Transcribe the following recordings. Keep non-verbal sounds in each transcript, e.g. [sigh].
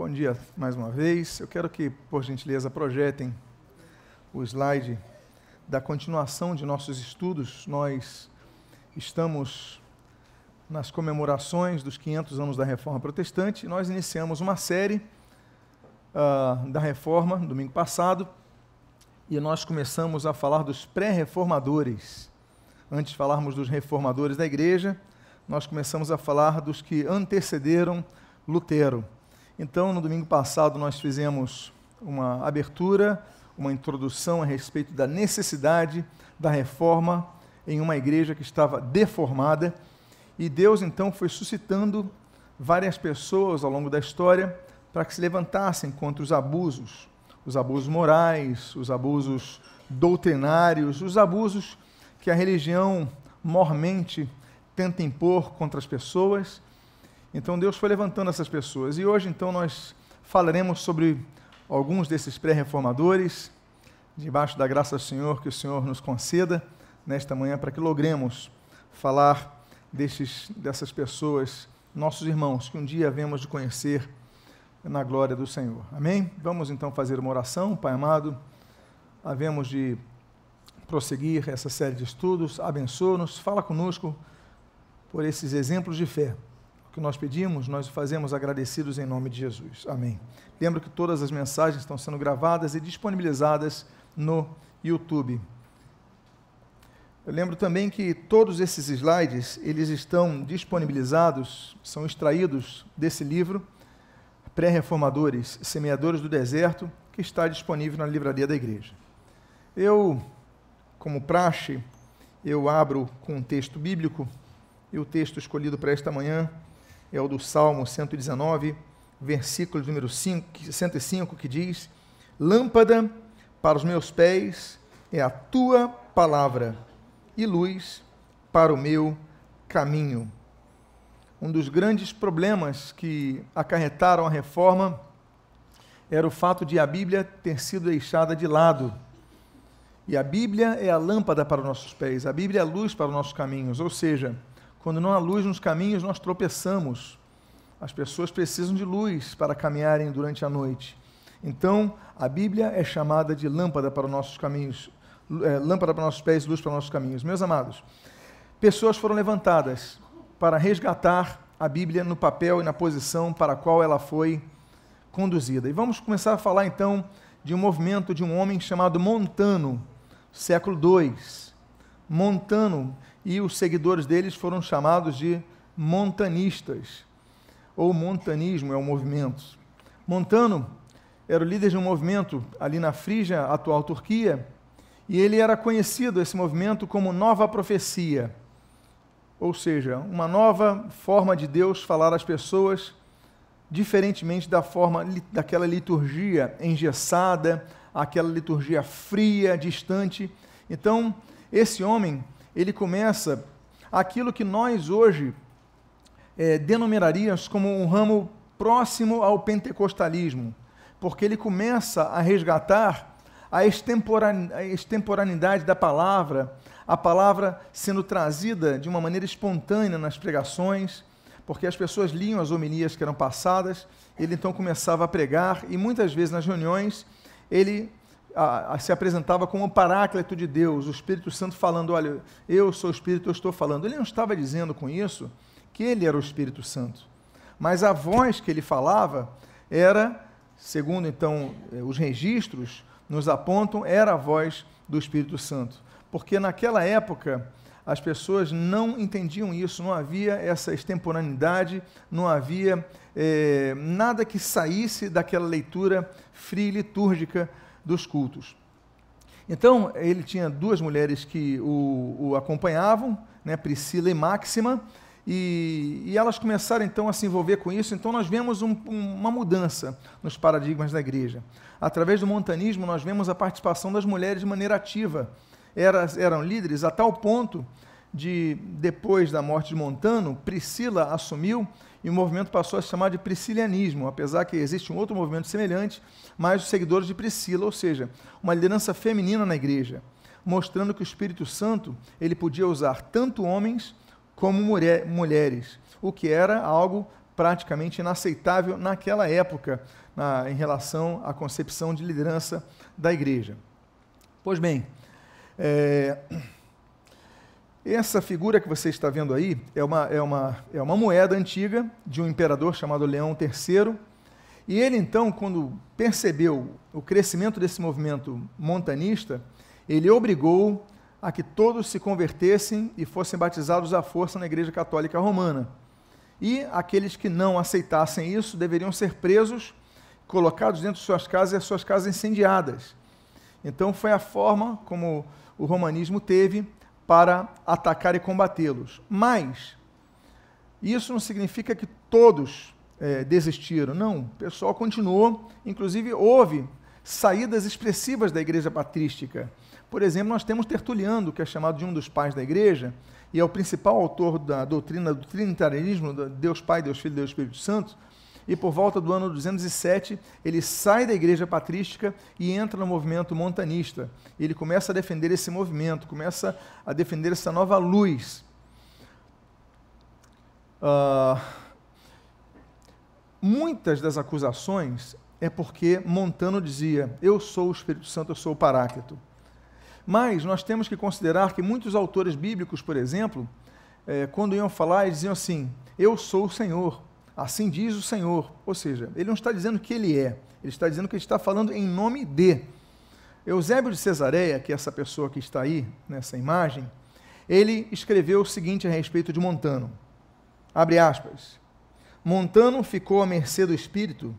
Bom dia mais uma vez. Eu quero que, por gentileza, projetem o slide da continuação de nossos estudos. Nós estamos nas comemorações dos 500 anos da Reforma Protestante. Nós iniciamos uma série uh, da Reforma domingo passado e nós começamos a falar dos pré-reformadores. Antes de falarmos dos reformadores da igreja, nós começamos a falar dos que antecederam Lutero. Então, no domingo passado, nós fizemos uma abertura, uma introdução a respeito da necessidade da reforma em uma igreja que estava deformada. E Deus, então, foi suscitando várias pessoas ao longo da história para que se levantassem contra os abusos, os abusos morais, os abusos doutrinários, os abusos que a religião mormente tenta impor contra as pessoas então Deus foi levantando essas pessoas. E hoje, então, nós falaremos sobre alguns desses pré-reformadores, debaixo da graça do Senhor, que o Senhor nos conceda nesta manhã, para que logremos falar destes, dessas pessoas, nossos irmãos, que um dia havemos de conhecer na glória do Senhor. Amém? Vamos então fazer uma oração, Pai amado. Havemos de prosseguir essa série de estudos. Abençoa-nos, fala conosco por esses exemplos de fé o que nós pedimos, nós fazemos agradecidos em nome de Jesus. Amém. Lembro que todas as mensagens estão sendo gravadas e disponibilizadas no YouTube. Eu lembro também que todos esses slides, eles estão disponibilizados, são extraídos desse livro, Pré-Reformadores, Semeadores do Deserto, que está disponível na livraria da igreja. Eu, como praxe, eu abro com um texto bíblico, e o texto escolhido para esta manhã é o do Salmo 119, versículo número 5, 105, que diz: Lâmpada para os meus pés é a tua palavra e luz para o meu caminho. Um dos grandes problemas que acarretaram a reforma era o fato de a Bíblia ter sido deixada de lado. E a Bíblia é a lâmpada para os nossos pés, a Bíblia é a luz para os nossos caminhos, ou seja, quando não há luz nos caminhos, nós tropeçamos. As pessoas precisam de luz para caminharem durante a noite. Então, a Bíblia é chamada de lâmpada para os nossos caminhos, é, lâmpada para os nossos pés, luz para os nossos caminhos. Meus amados, pessoas foram levantadas para resgatar a Bíblia no papel e na posição para a qual ela foi conduzida. E vamos começar a falar então de um movimento de um homem chamado Montano, século II. Montano e os seguidores deles foram chamados de montanistas, ou montanismo é o movimento. Montano era o líder de um movimento ali na Frígia, atual Turquia, e ele era conhecido, esse movimento, como Nova Profecia, ou seja, uma nova forma de Deus falar às pessoas, diferentemente da forma daquela liturgia engessada, aquela liturgia fria, distante. Então, esse homem ele começa aquilo que nós hoje é, denominaríamos como um ramo próximo ao pentecostalismo, porque ele começa a resgatar a extemporaneidade da palavra, a palavra sendo trazida de uma maneira espontânea nas pregações, porque as pessoas liam as homilias que eram passadas, ele então começava a pregar e muitas vezes nas reuniões ele a, a, se apresentava como o paráclito de Deus, o Espírito Santo falando: Olha, eu sou o Espírito, eu estou falando. Ele não estava dizendo com isso que ele era o Espírito Santo, mas a voz que ele falava era, segundo então eh, os registros nos apontam, era a voz do Espírito Santo, porque naquela época as pessoas não entendiam isso, não havia essa extemporaneidade, não havia é, nada que saísse daquela leitura fria e litúrgica dos cultos. Então, ele tinha duas mulheres que o, o acompanhavam, né, Priscila e Máxima, e, e, elas começaram então a se envolver com isso. Então, nós vemos um, uma mudança nos paradigmas da igreja. Através do montanismo, nós vemos a participação das mulheres de maneira ativa. Eras, eram líderes a tal ponto de, depois da morte de Montano, Priscila assumiu e o movimento passou a se chamar de priscilianismo, apesar que existe um outro movimento semelhante, mas os seguidores de Priscila, ou seja, uma liderança feminina na igreja, mostrando que o Espírito Santo ele podia usar tanto homens como mulher, mulheres, o que era algo praticamente inaceitável naquela época, na, em relação à concepção de liderança da igreja. Pois bem, é, essa figura que você está vendo aí é uma, é, uma, é uma moeda antiga de um imperador chamado Leão III. E ele, então, quando percebeu o crescimento desse movimento montanista, ele obrigou a que todos se convertessem e fossem batizados à força na Igreja Católica Romana. E aqueles que não aceitassem isso deveriam ser presos, colocados dentro de suas casas e as suas casas incendiadas. Então, foi a forma como o romanismo teve para atacar e combatê-los. Mas isso não significa que todos é, desistiram. Não, o pessoal continuou. Inclusive, houve saídas expressivas da igreja patrística. Por exemplo, nós temos Tertuliano, que é chamado de um dos pais da igreja, e é o principal autor da doutrina do trinitarismo, Deus Pai, Deus Filho e Deus Espírito Santo e por volta do ano 207 ele sai da igreja patrística e entra no movimento montanista. Ele começa a defender esse movimento, começa a defender essa nova luz. Uh, muitas das acusações é porque Montano dizia: Eu sou o Espírito Santo, eu sou o Paráclito. Mas nós temos que considerar que muitos autores bíblicos, por exemplo, eh, quando iam falar, diziam assim: Eu sou o Senhor. Assim diz o Senhor. Ou seja, ele não está dizendo que ele é, ele está dizendo que ele está falando em nome de. Eusébio de Cesareia, que é essa pessoa que está aí nessa imagem, ele escreveu o seguinte a respeito de Montano. Abre aspas. Montano ficou à mercê do espírito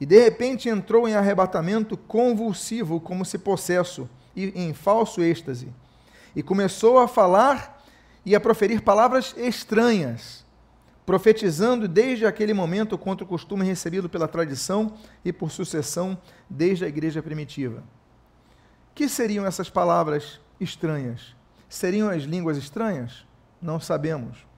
e de repente entrou em arrebatamento convulsivo, como se possesso, e em falso êxtase, e começou a falar e a proferir palavras estranhas profetizando desde aquele momento contra o costume recebido pela tradição e por sucessão desde a igreja primitiva. Que seriam essas palavras estranhas? Seriam as línguas estranhas? Não sabemos.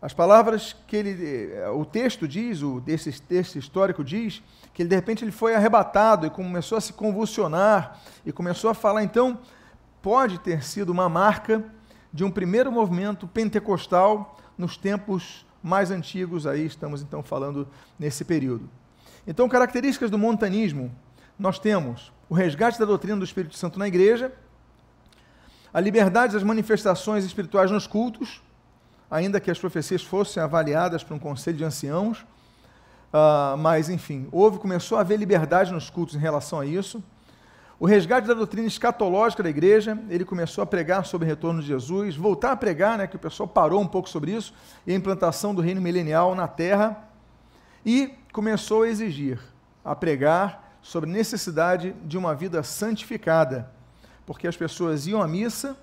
As palavras que ele, eh, o texto diz, o desse texto histórico diz, que ele de repente ele foi arrebatado e começou a se convulsionar e começou a falar. Então, pode ter sido uma marca de um primeiro movimento pentecostal nos tempos mais antigos, aí estamos então falando nesse período. Então, características do montanismo, nós temos o resgate da doutrina do Espírito Santo na igreja, a liberdade das manifestações espirituais nos cultos, ainda que as profecias fossem avaliadas por um conselho de anciãos, uh, mas enfim, houve, começou a haver liberdade nos cultos em relação a isso. O resgate da doutrina escatológica da igreja, ele começou a pregar sobre o retorno de Jesus, voltar a pregar, né, que o pessoal parou um pouco sobre isso, e a implantação do reino milenial na terra, e começou a exigir, a pregar sobre a necessidade de uma vida santificada, porque as pessoas iam à missa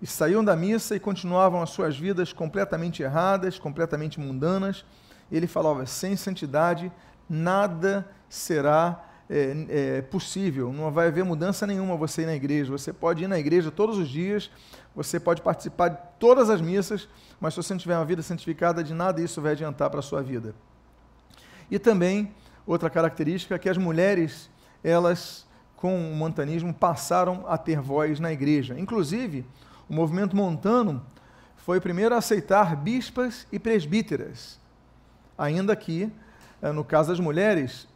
e saíam da missa e continuavam as suas vidas completamente erradas, completamente mundanas. Ele falava: sem santidade nada será é, é, possível, não vai haver mudança nenhuma você ir na igreja. Você pode ir na igreja todos os dias, você pode participar de todas as missas, mas se você não tiver uma vida santificada, de nada isso vai adiantar para a sua vida. E também, outra característica é que as mulheres, elas, com o montanismo, passaram a ter voz na igreja. Inclusive, o movimento montano foi o primeiro a aceitar bispas e presbíteras, ainda que, eh, no caso das mulheres,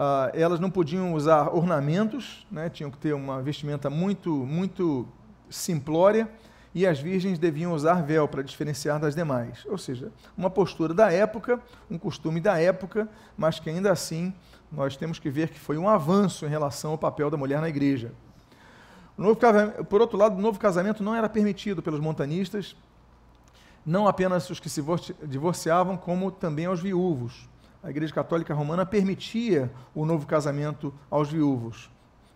Uh, elas não podiam usar ornamentos, né? tinham que ter uma vestimenta muito, muito simplória, e as virgens deviam usar véu para diferenciar das demais. Ou seja, uma postura da época, um costume da época, mas que ainda assim nós temos que ver que foi um avanço em relação ao papel da mulher na igreja. Por outro lado, o novo casamento não era permitido pelos montanistas, não apenas os que se divorciavam, como também aos viúvos a Igreja Católica Romana permitia o novo casamento aos viúvos.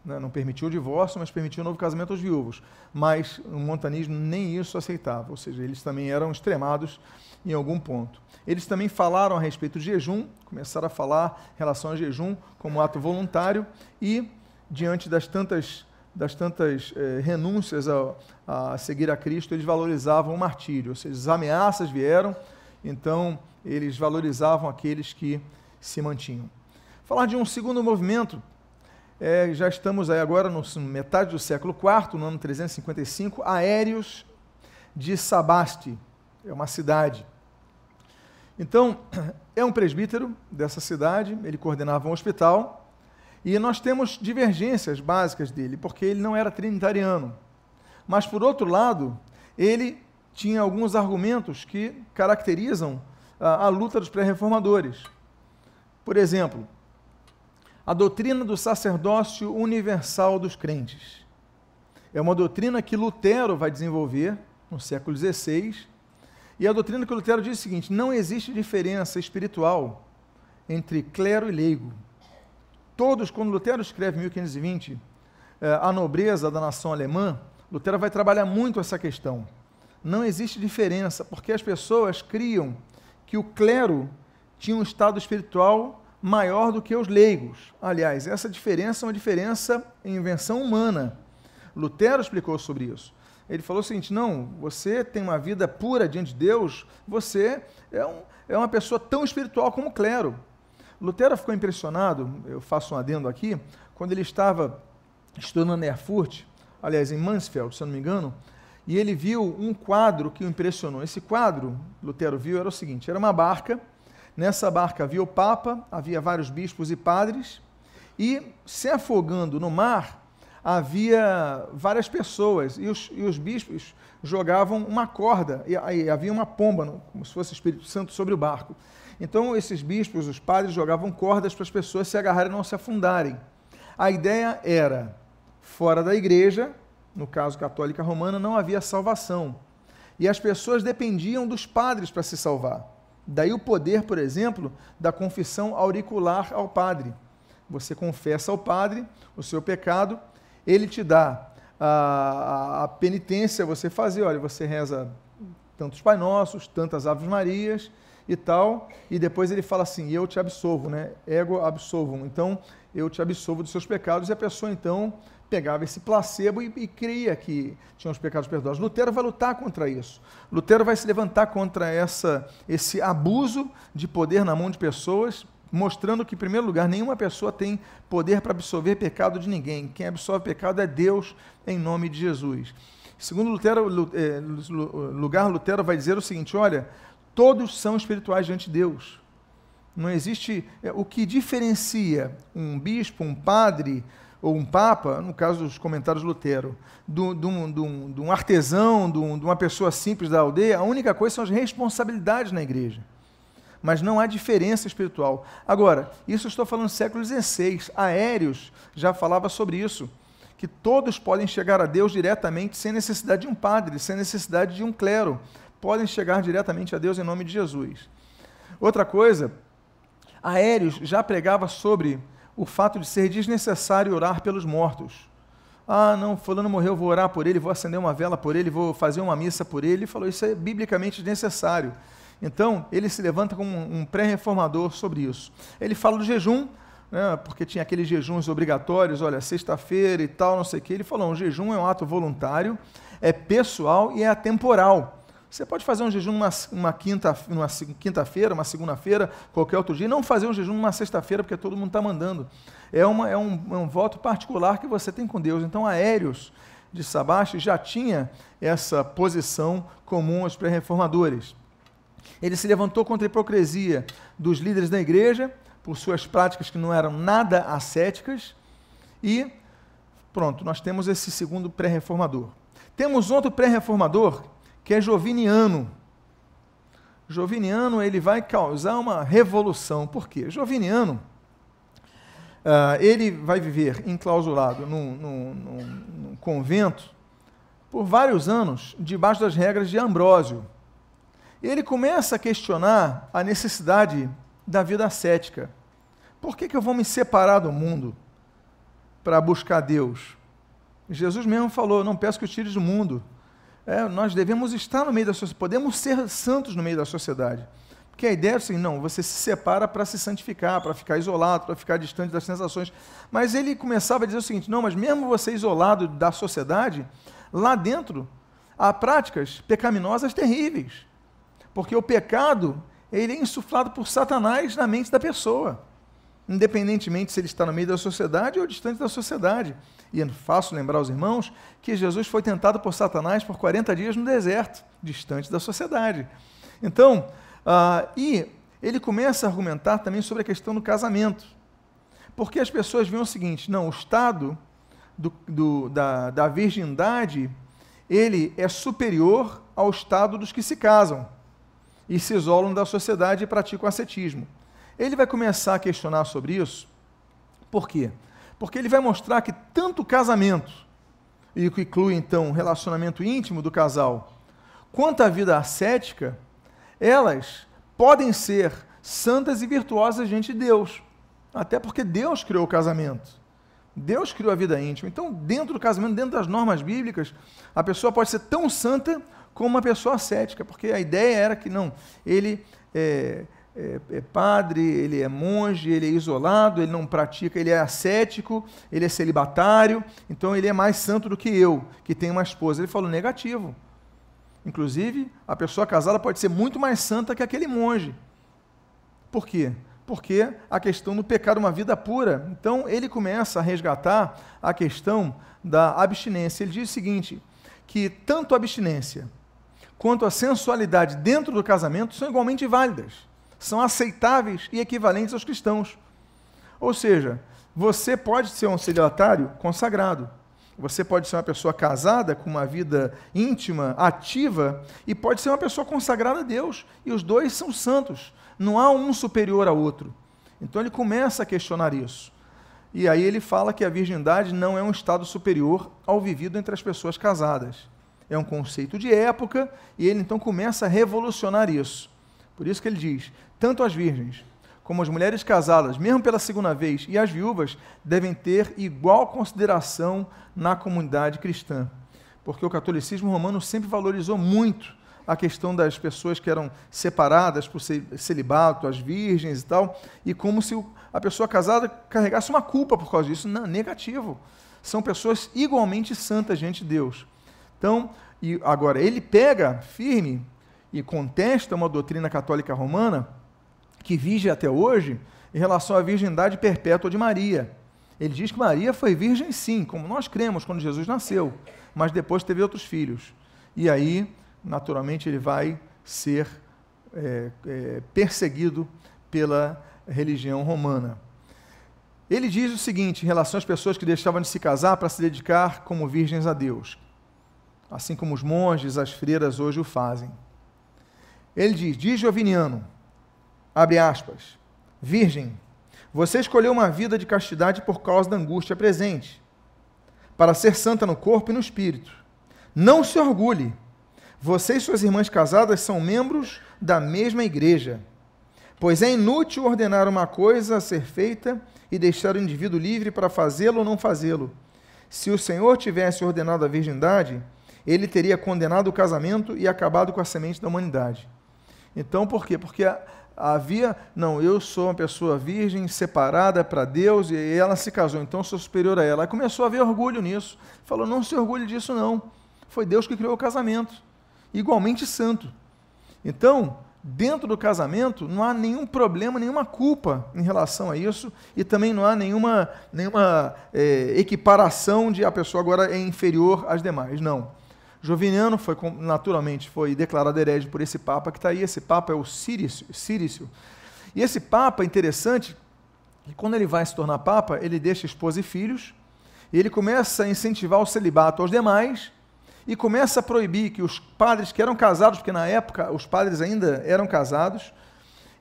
Né? Não permitia o divórcio, mas permitia o novo casamento aos viúvos. Mas o montanismo nem isso aceitava, ou seja, eles também eram extremados em algum ponto. Eles também falaram a respeito de jejum, começaram a falar em relação ao jejum como ato voluntário e, diante das tantas, das tantas eh, renúncias a, a seguir a Cristo, eles valorizavam o martírio, ou seja, as ameaças vieram, então eles valorizavam aqueles que se mantinham. Falar de um segundo movimento, é, já estamos aí agora no metade do século IV, no ano 355, Aéreos de Sabaste, é uma cidade. Então, é um presbítero dessa cidade, ele coordenava um hospital, e nós temos divergências básicas dele, porque ele não era trinitariano. Mas, por outro lado, ele tinha alguns argumentos que caracterizam a, luta dos pré-reformadores. Por exemplo, a doutrina do sacerdócio universal dos crentes. É uma doutrina que Lutero vai desenvolver no século XVI. E a doutrina que Lutero diz o seguinte: não existe diferença espiritual entre clero e leigo. Todos, quando Lutero escreve em 1520 eh, a nobreza da nação alemã, Lutero vai trabalhar muito essa questão. Não existe diferença, porque as pessoas criam que o clero tinha um estado espiritual maior do que os leigos. Aliás, essa diferença é uma diferença em invenção humana. Lutero explicou sobre isso. Ele falou o seguinte: não, você tem uma vida pura diante de Deus, você é, um, é uma pessoa tão espiritual como o clero. Lutero ficou impressionado, eu faço um adendo aqui, quando ele estava estudando em Erfurt, aliás, em Mansfeld, se eu não me engano, e ele viu um quadro que o impressionou. Esse quadro, Lutero viu, era o seguinte: era uma barca Nessa barca havia o Papa, havia vários bispos e padres, e se afogando no mar havia várias pessoas, e os, e os bispos jogavam uma corda, e, e havia uma pomba, como se fosse o Espírito Santo, sobre o barco. Então, esses bispos, os padres, jogavam cordas para as pessoas se agarrarem e não se afundarem. A ideia era, fora da igreja, no caso católica romana, não havia salvação. E as pessoas dependiam dos padres para se salvar. Daí o poder, por exemplo, da confissão auricular ao padre. Você confessa ao padre o seu pecado, ele te dá a, a, a penitência, você fazer, olha, você reza tantos Pai Nossos, tantas Aves Marias e tal, e depois ele fala assim, eu te absolvo, né? Ego absolvum. Então, eu te absolvo dos seus pecados, e a pessoa então pegava esse placebo e, e cria que tinham os pecados perdoados. Lutero vai lutar contra isso. Lutero vai se levantar contra essa, esse abuso de poder na mão de pessoas, mostrando que, em primeiro lugar, nenhuma pessoa tem poder para absolver pecado de ninguém. Quem absolve pecado é Deus, em nome de Jesus. Segundo Lutero, eh, lugar, Lutero vai dizer o seguinte: olha, todos são espirituais diante de Deus. Não existe. Eh, o que diferencia um bispo, um padre, ou um papa, no caso dos comentários Lutero, de um artesão, de uma pessoa simples da aldeia, a única coisa são as responsabilidades na igreja. Mas não há diferença espiritual. Agora, isso estou falando do século XVI. Aéreos já falava sobre isso, que todos podem chegar a Deus diretamente sem necessidade de um padre, sem necessidade de um clero. Podem chegar diretamente a Deus em nome de Jesus. Outra coisa, Aéreos já pregava sobre o fato de ser desnecessário orar pelos mortos. Ah, não, fulano morreu, vou orar por ele, vou acender uma vela por ele, vou fazer uma missa por ele. Ele falou, isso é biblicamente desnecessário. Então, ele se levanta como um pré-reformador sobre isso. Ele fala do jejum, né, porque tinha aqueles jejuns obrigatórios, olha, sexta-feira e tal, não sei o quê. Ele falou, um jejum é um ato voluntário, é pessoal e é atemporal. Você pode fazer um jejum numa, uma quinta, numa quinta-feira, uma segunda-feira, qualquer outro dia, não fazer um jejum numa sexta-feira, porque todo mundo está mandando. É, uma, é, um, é um voto particular que você tem com Deus. Então, Aéreos de Sabaste já tinha essa posição comum aos pré-reformadores. Ele se levantou contra a hipocrisia dos líderes da igreja, por suas práticas que não eram nada ascéticas, e pronto, nós temos esse segundo pré-reformador. Temos outro pré-reformador que é Joviniano. Joviniano ele vai causar uma revolução. Por quê? Joviniano uh, ele vai viver enclausurado num, num, num, num convento por vários anos, debaixo das regras de Ambrósio. Ele começa a questionar a necessidade da vida ascética. Por que, que eu vou me separar do mundo para buscar Deus? Jesus mesmo falou: Não peço que os tires do mundo, é, nós devemos estar no meio da sociedade, podemos ser santos no meio da sociedade. Porque a ideia é assim, não, você se separa para se santificar, para ficar isolado, para ficar distante das sensações. Mas ele começava a dizer o seguinte: não, mas mesmo você isolado da sociedade, lá dentro há práticas pecaminosas terríveis. Porque o pecado, ele é insuflado por Satanás na mente da pessoa, independentemente se ele está no meio da sociedade ou distante da sociedade. E é fácil lembrar aos irmãos que Jesus foi tentado por Satanás por 40 dias no deserto, distante da sociedade. Então, Ah, e ele começa a argumentar também sobre a questão do casamento. Porque as pessoas veem o seguinte: não, o estado do, do, da, da virgindade ele é superior ao estado dos que se casam e se isolam da sociedade e praticam ascetismo. Ele vai começar a questionar sobre isso. Por quê? Porque ele vai mostrar que tanto o casamento, e que inclui então o relacionamento íntimo do casal, quanto a vida ascética, elas podem ser santas e virtuosas diante de Deus. Até porque Deus criou o casamento. Deus criou a vida íntima. Então, dentro do casamento, dentro das normas bíblicas, a pessoa pode ser tão santa como uma pessoa ascética, porque a ideia era que não, ele é, é, é, padre, ele é monge, ele é isolado, ele não pratica, ele é ascético, ele é celibatário, então ele é mais santo do que eu, que tenho uma esposa. Ele falou negativo. Inclusive, a pessoa casada pode ser muito mais santa que aquele monge. Por quê? Porque a questão do pecado, uma vida pura. Então, ele começa a resgatar a questão da abstinência. Ele diz o seguinte: que tanto a abstinência quanto a sensualidade dentro do casamento são igualmente válidas são aceitáveis e equivalentes aos cristãos. Ou seja, você pode ser um celibatário consagrado. Você pode ser uma pessoa casada com uma vida íntima, ativa, e pode ser uma pessoa consagrada a Deus. E os dois são santos. Não há um superior ao outro. Então ele começa a questionar isso. E aí ele fala que a virgindade não é um estado superior ao vivido entre as pessoas casadas. É um conceito de época, e ele então começa a revolucionar isso. Por isso que ele diz: tanto as virgens como as mulheres casadas, mesmo pela segunda vez, e as viúvas, devem ter igual consideração na comunidade cristã. Porque o catolicismo romano sempre valorizou muito a questão das pessoas que eram separadas por celibato, as virgens e tal, e como se a pessoa casada carregasse uma culpa por causa disso. Não, negativo. São pessoas igualmente santas diante de Deus. Então, e agora, ele pega firme e contesta uma doutrina católica romana que vige até hoje em relação à virgindade perpétua de Maria. Ele diz que Maria foi virgem sim, como nós cremos quando Jesus nasceu, mas depois teve outros filhos. E aí, naturalmente, ele vai ser é, é, perseguido pela religião romana. Ele diz o seguinte em relação às pessoas que deixavam de se casar para se dedicar como virgens a Deus, assim como os monges, as freiras hoje o fazem. Ele diz: Diz Joviniano, abre aspas, Virgem, você escolheu uma vida de castidade por causa da angústia presente, para ser santa no corpo e no espírito. Não se orgulhe. Você e suas irmãs casadas são membros da mesma igreja. Pois é inútil ordenar uma coisa a ser feita e deixar o indivíduo livre para fazê-lo ou não fazê-lo. Se o Senhor tivesse ordenado a virgindade, ele teria condenado o casamento e acabado com a semente da humanidade. Então, por quê? Porque havia, não, eu sou uma pessoa virgem, separada para Deus, e ela se casou, então sou superior a ela. Aí começou a haver orgulho nisso. Falou, não se orgulhe disso não. Foi Deus que criou o casamento. Igualmente santo. Então, dentro do casamento, não há nenhum problema, nenhuma culpa em relação a isso, e também não há nenhuma, nenhuma é, equiparação de a pessoa agora é inferior às demais. Não. Joviniano foi, naturalmente, foi declarado herege por esse Papa que está aí. Esse Papa é o Cirício. E esse Papa, interessante, que quando ele vai se tornar Papa, ele deixa esposa e filhos, e ele começa a incentivar o celibato aos demais, e começa a proibir que os padres que eram casados, porque na época os padres ainda eram casados,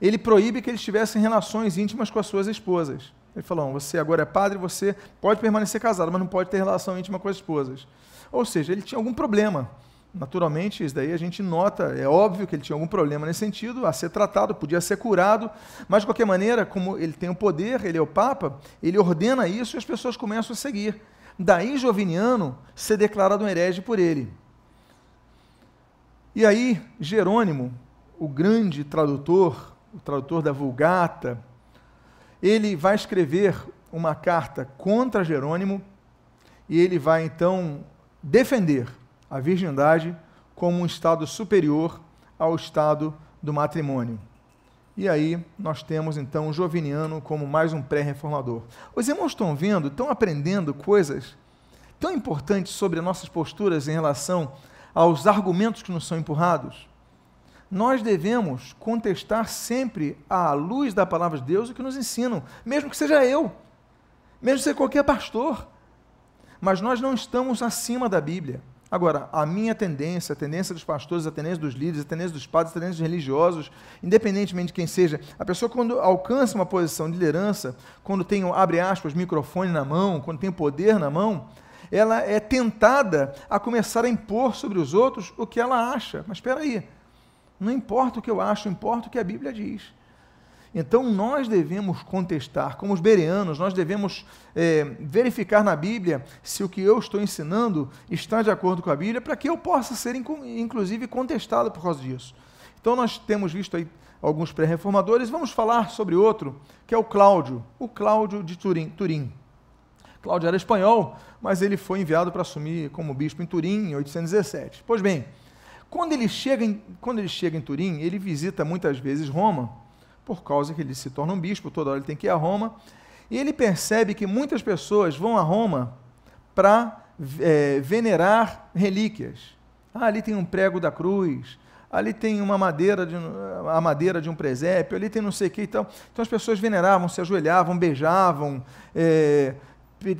ele proíbe que eles tivessem relações íntimas com as suas esposas. Ele falou: você agora é padre, você pode permanecer casado, mas não pode ter relação íntima com as esposas. Ou seja, ele tinha algum problema. Naturalmente, isso daí a gente nota, é óbvio que ele tinha algum problema nesse sentido, a ser tratado, podia ser curado, mas de qualquer maneira, como ele tem o poder, ele é o Papa, ele ordena isso e as pessoas começam a seguir. Daí Joviniano ser declarado um herege por ele. E aí, Jerônimo, o grande tradutor, o tradutor da Vulgata, ele vai escrever uma carta contra Jerônimo e ele vai então defender a virgindade como um estado superior ao estado do matrimônio. E aí nós temos então o Joviniano como mais um pré-reformador. Os irmãos estão vendo, estão aprendendo coisas tão importantes sobre nossas posturas em relação aos argumentos que nos são empurrados. nós devemos contestar sempre à luz da palavra de Deus o que nos ensinam, mesmo que seja eu, mesmo que seja qualquer pastor. Mas nós não estamos acima da Bíblia. Agora, a minha tendência, a tendência dos pastores, a tendência dos líderes, a tendência dos padres, a tendência dos religiosos, independentemente de quem seja, a pessoa quando alcança uma posição de liderança, quando tem, abre aspas, microfone na mão, quando tem poder na mão, ela é tentada a começar a impor sobre os outros o que ela acha. Mas espera aí, não importa o que eu acho, importa o que a Bíblia diz. Então nós devemos contestar, como os bereanos, nós devemos é, verificar na Bíblia se o que eu estou ensinando está de acordo com a Bíblia, para que eu possa ser, inclusive, contestado por causa disso. Então nós temos visto aí alguns pré-reformadores, vamos falar sobre outro, que é o Cláudio, o Cláudio de Turim. Turim. Cláudio era espanhol, mas ele foi enviado para assumir como bispo em Turim em 817. Pois bem, quando ele chega em, quando ele chega em Turim, ele visita muitas vezes Roma, por causa que ele se torna um bispo, toda hora ele tem que ir a Roma, e ele percebe que muitas pessoas vão a Roma para é, venerar relíquias. Ah, ali tem um prego da cruz, ali tem uma madeira de, a madeira de um presépio, ali tem não sei o que e tal. Então as pessoas veneravam, se ajoelhavam, beijavam, é,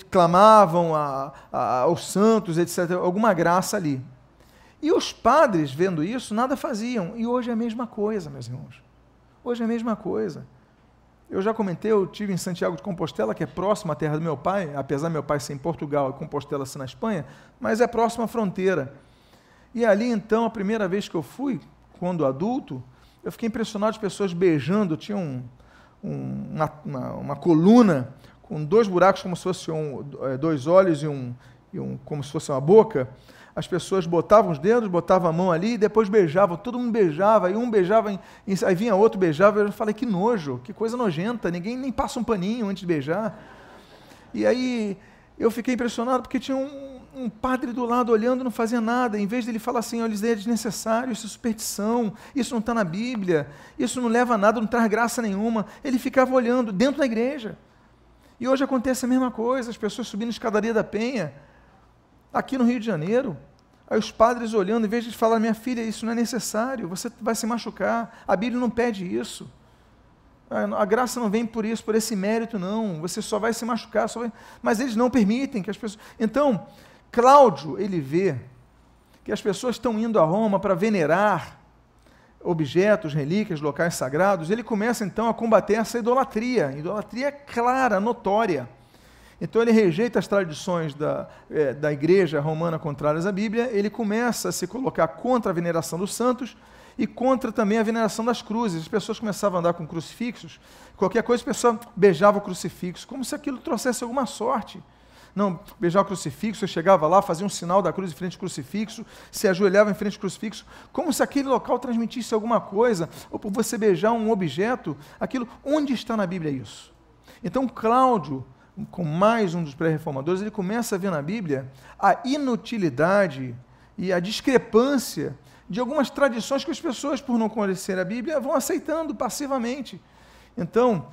clamavam a, a, aos santos, etc., alguma graça ali. E os padres, vendo isso, nada faziam. E hoje é a mesma coisa, meus irmãos. Hoje é a mesma coisa. Eu já comentei, eu tive em Santiago de Compostela, que é próximo à terra do meu pai, apesar meu pai ser em Portugal e Compostela ser na Espanha, mas é próximo à fronteira. E ali, então, a primeira vez que eu fui, quando adulto, eu fiquei impressionado de pessoas beijando, tinha um, um, uma, uma, uma, coluna com dois buracos, como se fossem um, é, dois olhos e um, e um, como se fosse uma boca, as pessoas botavam os dedos, botavam a mão ali e depois beijavam, todo mundo beijava, e um beijava, aí vinha outro, beijava, eu falei, que nojo, que coisa nojenta, ninguém nem passa um paninho antes de beijar. E aí eu fiquei impressionado porque tinha um, um padre do lado olhando não fazia nada, em vez dele falar assim, olha, isso é desnecessário, isso é superstição, isso não está na Bíblia, isso não leva a nada, não traz graça nenhuma, ele ficava olhando dentro da igreja. E hoje acontece a mesma coisa, as pessoas subindo a escadaria da penha, aqui no Rio de Janeiro. Aí os padres olhando, em vez de falar, minha filha, isso não é necessário, você vai se machucar, a Bíblia não pede isso. A graça não vem por isso, por esse mérito, não. Você só vai se machucar, vai... mas eles não permitem que as pessoas. Então, Cláudio, ele vê que as pessoas estão indo a Roma para venerar objetos, relíquias, locais sagrados. Ele começa então a combater essa idolatria, idolatria clara, notória. Então ele rejeita as tradições da, é, da igreja romana contrárias à Bíblia, ele começa a se colocar contra a veneração dos santos e contra também a veneração das cruzes. As pessoas começavam a andar com crucifixos, qualquer coisa a pessoa beijava o crucifixo, como se aquilo trouxesse alguma sorte. Não, beijar o crucifixo, você chegava lá, fazia um sinal da cruz em frente ao crucifixo, se ajoelhava em frente ao crucifixo, como se aquele local transmitisse alguma coisa, ou por você beijar um objeto, aquilo. Onde está na Bíblia isso? Então, Cláudio com mais um dos pré-reformadores, ele começa a ver na Bíblia a inutilidade e a discrepância de algumas tradições que as pessoas, por não conhecer a Bíblia, vão aceitando passivamente. Então,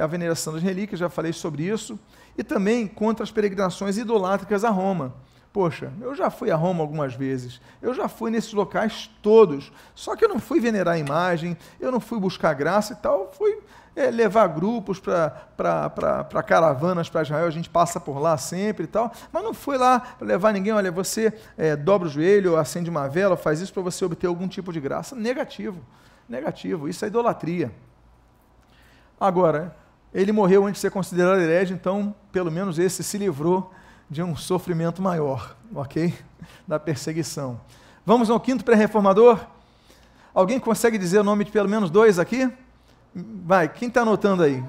a veneração das relíquias, já falei sobre isso, e também contra as peregrinações idolátricas a Roma. Poxa, eu já fui a Roma algumas vezes, eu já fui nesses locais todos, só que eu não fui venerar a imagem, eu não fui buscar graça e tal, fui é, levar grupos para caravanas para Israel, a gente passa por lá sempre e tal, mas não foi lá levar ninguém, olha, você é, dobra o joelho, acende uma vela, faz isso para você obter algum tipo de graça. Negativo, negativo, isso é idolatria. Agora, ele morreu antes de ser considerado herege, então, pelo menos esse se livrou de um sofrimento maior, ok? [laughs] Da perseguição. Vamos ao quinto pré-reformador? Alguém consegue dizer o nome de pelo menos dois aqui? Vai, quem está anotando aí?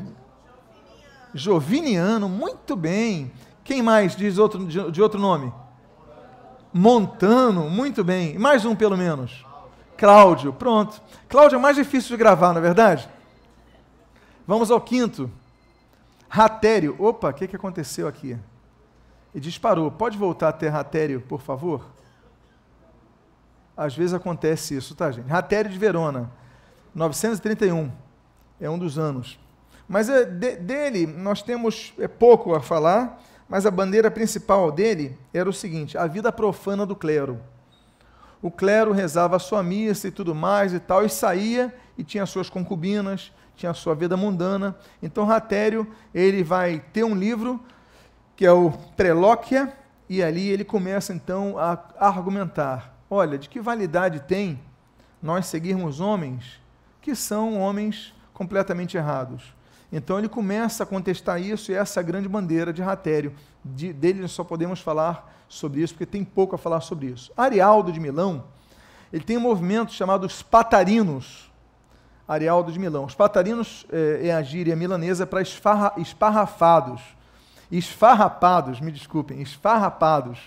Joviniano, muito bem. Quem mais diz outro, de, de outro nome? Montano, muito bem. Mais um, pelo menos. Cláudio, pronto. Cláudio é mais difícil de gravar, não é verdade? Vamos ao quinto. Ratério. Opa, o que, que aconteceu aqui? E disparou. Pode voltar até Ratério, por favor? Às vezes acontece isso, tá, gente? Ratério de Verona, 931 é um dos anos. Mas é, de, dele nós temos é, pouco a falar, mas a bandeira principal dele era o seguinte: a vida profana do clero. o clero rezava a sua missa e tudo mais e tal, e saía e tinha suas concubinas, tinha sua vida mundana. Então Ratério, ele vai ter um livro que é o Prelóquia, e ali ele começa então a argumentar: olha, de que validade tem nós seguirmos homens que são homens completamente errados? Então ele começa a contestar isso e essa é grande bandeira de Ratério. De, dele só podemos falar sobre isso porque tem pouco a falar sobre isso. Arialdo de Milão, ele tem um movimento chamado os patarinos. Arialdo de Milão. Os patarinos é, é a gíria milanesa para esfarra, esparrafados esfarrapados, me desculpem, esfarrapados.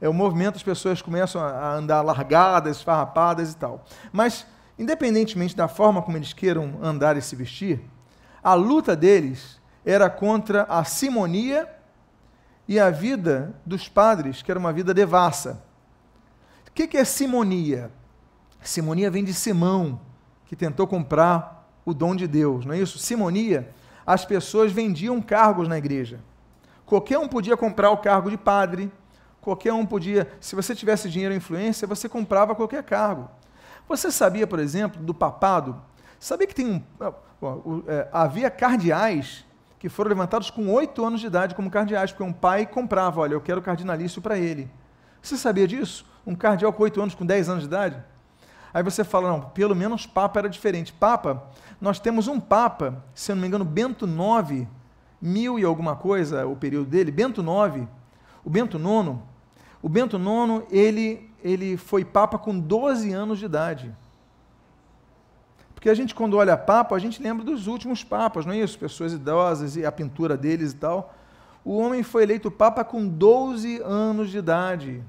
É o movimento, as pessoas começam a andar largadas, esfarrapadas e tal. Mas, independentemente da forma como eles queiram andar e se vestir, a luta deles era contra a simonia e a vida dos padres, que era uma vida devassa. O que é simonia? Simonia vem de Simão, que tentou comprar o dom de Deus, não é isso? Simonia, as pessoas vendiam cargos na igreja. Qualquer um podia comprar o cargo de padre, qualquer um podia, se você tivesse dinheiro e influência, você comprava qualquer cargo. Você sabia, por exemplo, do papado? Sabia que tem um. É, havia cardeais que foram levantados com oito anos de idade como cardeais, porque um pai comprava, olha, eu quero cardinalício para ele. Você sabia disso? Um cardeal com oito anos, com dez anos de idade? Aí você fala, não, pelo menos Papa era diferente. Papa, nós temos um Papa, se eu não me engano, Bento IX, mil e alguma coisa, o período dele, Bento IX, o Bento IX, o Bento IX, ele, ele foi papa com 12 anos de idade. Porque a gente, quando olha papa, a gente lembra dos últimos papas, não é isso? Pessoas idosas e a pintura deles e tal. O homem foi eleito papa com 12 anos de idade.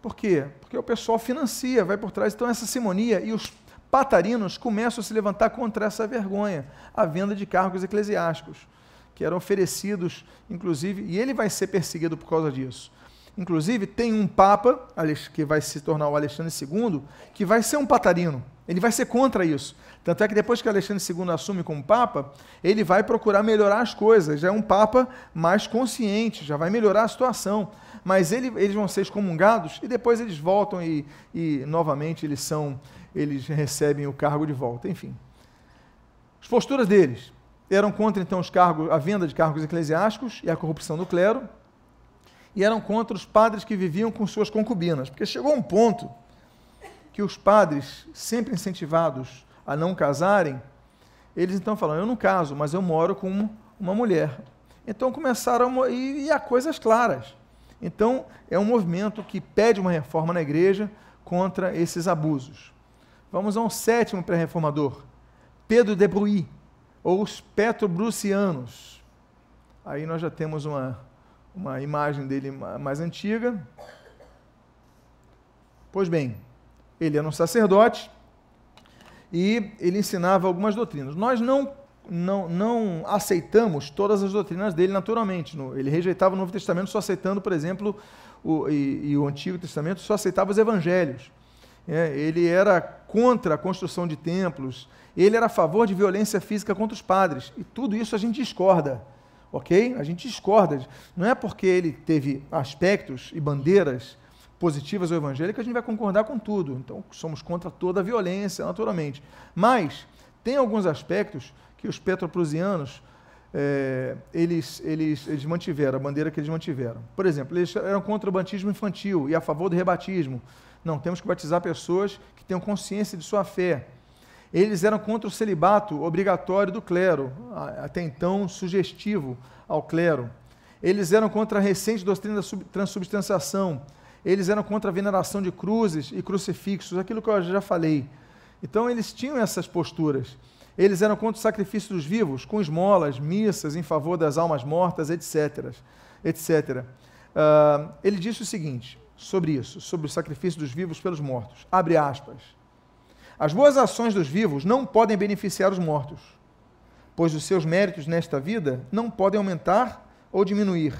Por quê? Porque o pessoal financia, vai por trás. Então, essa simonia e os patarinos começam a se levantar contra essa vergonha, a venda de cargos eclesiásticos que eram oferecidos, inclusive, e ele vai ser perseguido por causa disso. Inclusive, tem um Papa, que vai se tornar o Alexandre II, que vai ser um patarino. Ele vai ser contra isso. Tanto é que depois que Alexandre II assume como Papa, ele vai procurar melhorar as coisas. Já é um Papa mais consciente, já vai melhorar a situação. Mas ele, eles vão ser excomungados e depois eles voltam e, e novamente eles são, eles recebem o cargo de volta. Enfim, as posturas deles eram contra então os cargos, a venda de cargos eclesiásticos e a corrupção do clero, e eram contra os padres que viviam com suas concubinas, porque chegou um ponto que os padres, sempre incentivados a não casarem, eles então falam: Eu não caso, mas eu moro com uma mulher. Então começaram a, e, e há coisas claras. Então é um movimento que pede uma reforma na igreja contra esses abusos. Vamos a um sétimo pré-reformador, Pedro de Bruy ou os petrobrucianos. Aí nós já temos uma, uma imagem dele mais antiga. Pois bem, ele era um sacerdote e ele ensinava algumas doutrinas. Nós não, não, não aceitamos todas as doutrinas dele naturalmente. Ele rejeitava o Novo Testamento só aceitando, por exemplo, o, e, e o Antigo Testamento só aceitava os evangelhos. É, ele era contra a construção de templos, ele era a favor de violência física contra os padres. E tudo isso a gente discorda, ok? A gente discorda. Não é porque ele teve aspectos e bandeiras positivas evangelho que a gente vai concordar com tudo. Então, somos contra toda a violência, naturalmente. Mas tem alguns aspectos que os petroprusianos é, eles, eles, eles mantiveram, a bandeira que eles mantiveram. Por exemplo, eles eram contra o batismo infantil e a favor do rebatismo. Não, temos que batizar pessoas que tenham consciência de sua fé. Eles eram contra o celibato obrigatório do clero, até então sugestivo ao clero. Eles eram contra a recente doutrina da transubstanciação. Eles eram contra a veneração de cruzes e crucifixos, aquilo que eu já falei. Então, eles tinham essas posturas. Eles eram contra o sacrifício dos vivos, com esmolas, missas em favor das almas mortas, etc. etc. Uh, ele disse o seguinte sobre isso, sobre o sacrifício dos vivos pelos mortos. Abre aspas. As boas ações dos vivos não podem beneficiar os mortos, pois os seus méritos nesta vida não podem aumentar ou diminuir,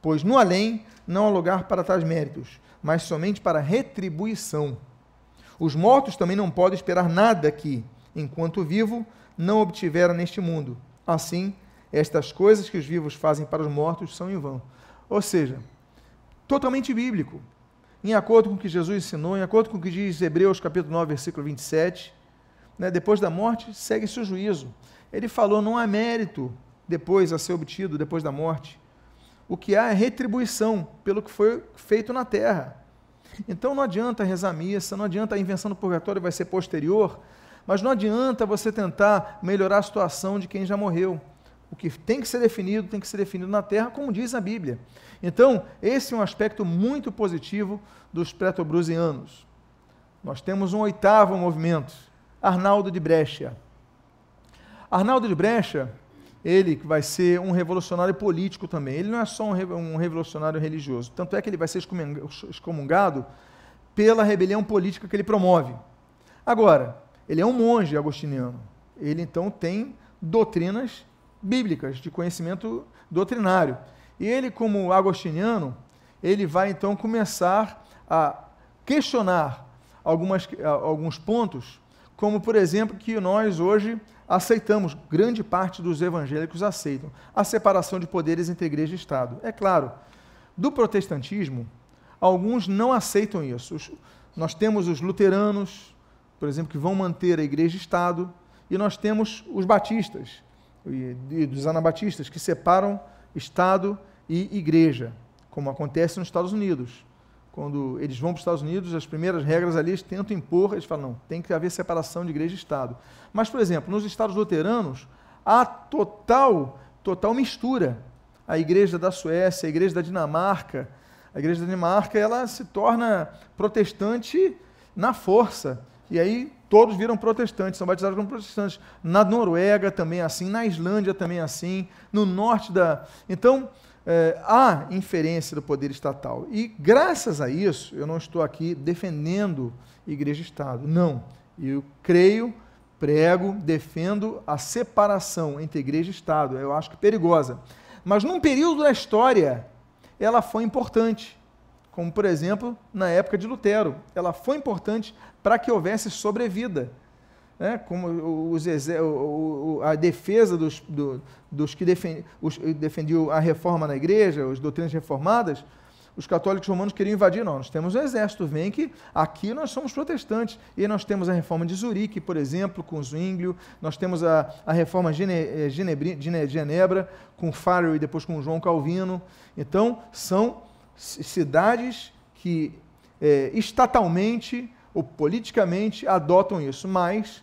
pois no além não há lugar para tais méritos, mas somente para retribuição. Os mortos também não podem esperar nada que, enquanto vivo, não obtiveram neste mundo. Assim, estas coisas que os vivos fazem para os mortos são em vão. Ou seja, totalmente bíblico. Em acordo com o que Jesus ensinou, em acordo com o que diz Hebreus capítulo 9, versículo 27. Né? Depois da morte, segue-se o juízo. Ele falou, não há mérito depois a ser obtido, depois da morte. O que há é retribuição pelo que foi feito na terra. Então não adianta rezar missa, não adianta a invenção do purgatório vai ser posterior, mas não adianta você tentar melhorar a situação de quem já morreu. O que tem que ser definido, tem que ser definido na terra, como diz a Bíblia. Então, esse é um aspecto muito positivo dos pretobrusianos. Nós temos um oitavo movimento, Arnaldo de Brecha. Arnaldo de Brecha, ele vai ser um revolucionário político também. Ele não é só um revolucionário religioso. Tanto é que ele vai ser excomungado pela rebelião política que ele promove. Agora, ele é um monge agostiniano. Ele então tem doutrinas bíblicas, de conhecimento doutrinário. E ele, como agostiniano, ele vai então começar a questionar algumas, alguns pontos, como por exemplo que nós hoje aceitamos, grande parte dos evangélicos aceitam, a separação de poderes entre igreja e Estado. É claro, do protestantismo, alguns não aceitam isso. Nós temos os luteranos, por exemplo, que vão manter a igreja e Estado, e nós temos os batistas, e dos anabatistas, que separam Estado e igreja, como acontece nos Estados Unidos. Quando eles vão para os Estados Unidos, as primeiras regras ali eles tentam impor, eles falam, não, tem que haver separação de igreja e Estado. Mas, por exemplo, nos Estados luteranos, há total, total mistura. A igreja da Suécia, a igreja da Dinamarca, a igreja da Dinamarca, ela se torna protestante na força. E aí todos viram protestantes, são batizados como protestantes. Na Noruega também é assim, na Islândia também é assim, no norte da. Então, é, há inferência do poder estatal. E graças a isso, eu não estou aqui defendendo igreja e Estado. Não. Eu creio, prego, defendo a separação entre igreja e Estado. Eu acho que perigosa. Mas num período da história, ela foi importante. Como, por exemplo, na época de Lutero. Ela foi importante para que houvesse sobrevida. Né? Como os, a defesa dos, do, dos que defendiam a reforma na igreja, as doutrinas reformadas, os católicos romanos queriam invadir. Não, nós temos um exército, vem que aqui nós somos protestantes. E nós temos a reforma de Zurique, por exemplo, com Zwinglio, nós temos a, a reforma de eh, Genebra, com Farel e depois com João Calvino. Então, são cidades que é, estatalmente ou politicamente adotam isso, mas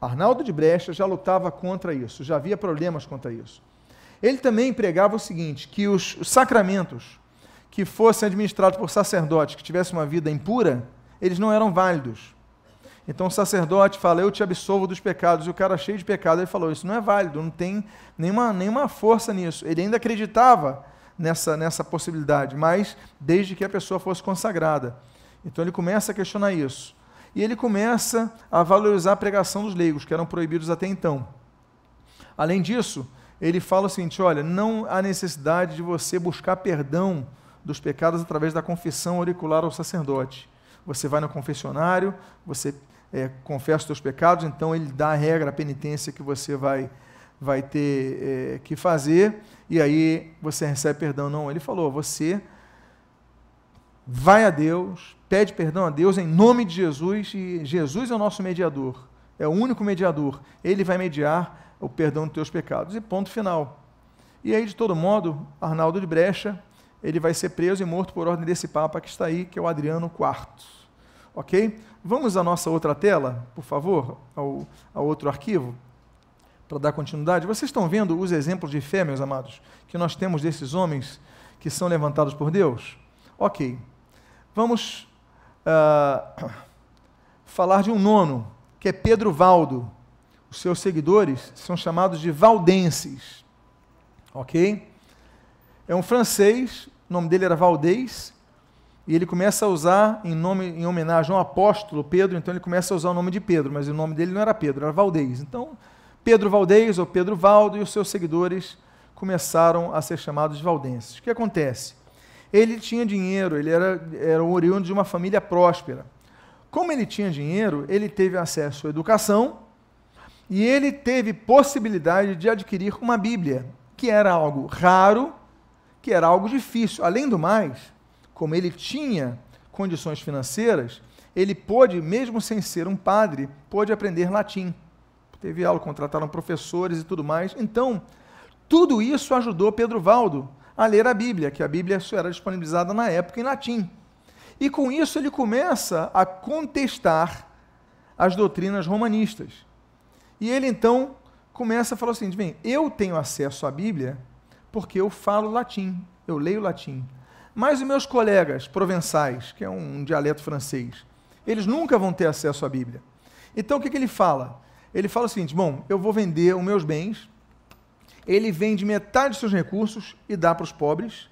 Arnaldo de Brecha já lutava contra isso, já havia problemas contra isso. Ele também pregava o seguinte, que os sacramentos que fossem administrados por sacerdotes que tivessem uma vida impura, eles não eram válidos. Então o sacerdote fala, eu te absolvo dos pecados, e o cara cheio de pecado, ele falou, isso não é válido, não tem nenhuma, nenhuma força nisso. Ele ainda acreditava nessa, nessa possibilidade, mas desde que a pessoa fosse consagrada. Então ele começa a questionar isso. E ele começa a valorizar a pregação dos leigos, que eram proibidos até então. Além disso, ele fala o seguinte: olha, não há necessidade de você buscar perdão dos pecados através da confissão auricular ao sacerdote. Você vai no confessionário, você é, confessa os seus pecados, então ele dá a regra, a penitência que você vai, vai ter é, que fazer, e aí você recebe perdão. Não, ele falou: você vai a Deus, pede perdão a Deus em nome de Jesus, e Jesus é o nosso mediador, é o único mediador. Ele vai mediar o perdão dos teus pecados. E ponto final. E aí, de todo modo, Arnaldo de Brecha, ele vai ser preso e morto por ordem desse Papa que está aí, que é o Adriano IV. Ok? Vamos à nossa outra tela, por favor, ao, ao outro arquivo, para dar continuidade. Vocês estão vendo os exemplos de fé, meus amados, que nós temos desses homens que são levantados por Deus? Ok. Vamos uh, [coughs] falar de um nono, que é Pedro Valdo. Os seus seguidores são chamados de valdenses. Ok? É um francês, o nome dele era Valdez, e ele começa a usar em nome em homenagem ao apóstolo Pedro, então ele começa a usar o nome de Pedro, mas o nome dele não era Pedro, era Valdez. Então, Pedro Valdez ou Pedro Valdo e os seus seguidores começaram a ser chamados de valdenses. O que acontece? Ele tinha dinheiro, ele era, era oriundo de uma família próspera. Como ele tinha dinheiro, ele teve acesso à educação e ele teve possibilidade de adquirir uma Bíblia, que era algo raro, que era algo difícil. Além do mais, como ele tinha condições financeiras, ele pôde, mesmo sem ser um padre, pôde aprender latim. Teve aula, contrataram professores e tudo mais. Então, tudo isso ajudou Pedro Valdo a ler a Bíblia, que a Bíblia só era disponibilizada na época em latim. E com isso ele começa a contestar as doutrinas romanistas. E ele então começa a falar assim: bem, eu tenho acesso à Bíblia porque eu falo latim, eu leio latim. Mas os meus colegas provençais, que é um dialeto francês, eles nunca vão ter acesso à Bíblia. Então o que, que ele fala? Ele fala o seguinte: bom, eu vou vender os meus bens, ele vende metade dos seus recursos e dá para os pobres.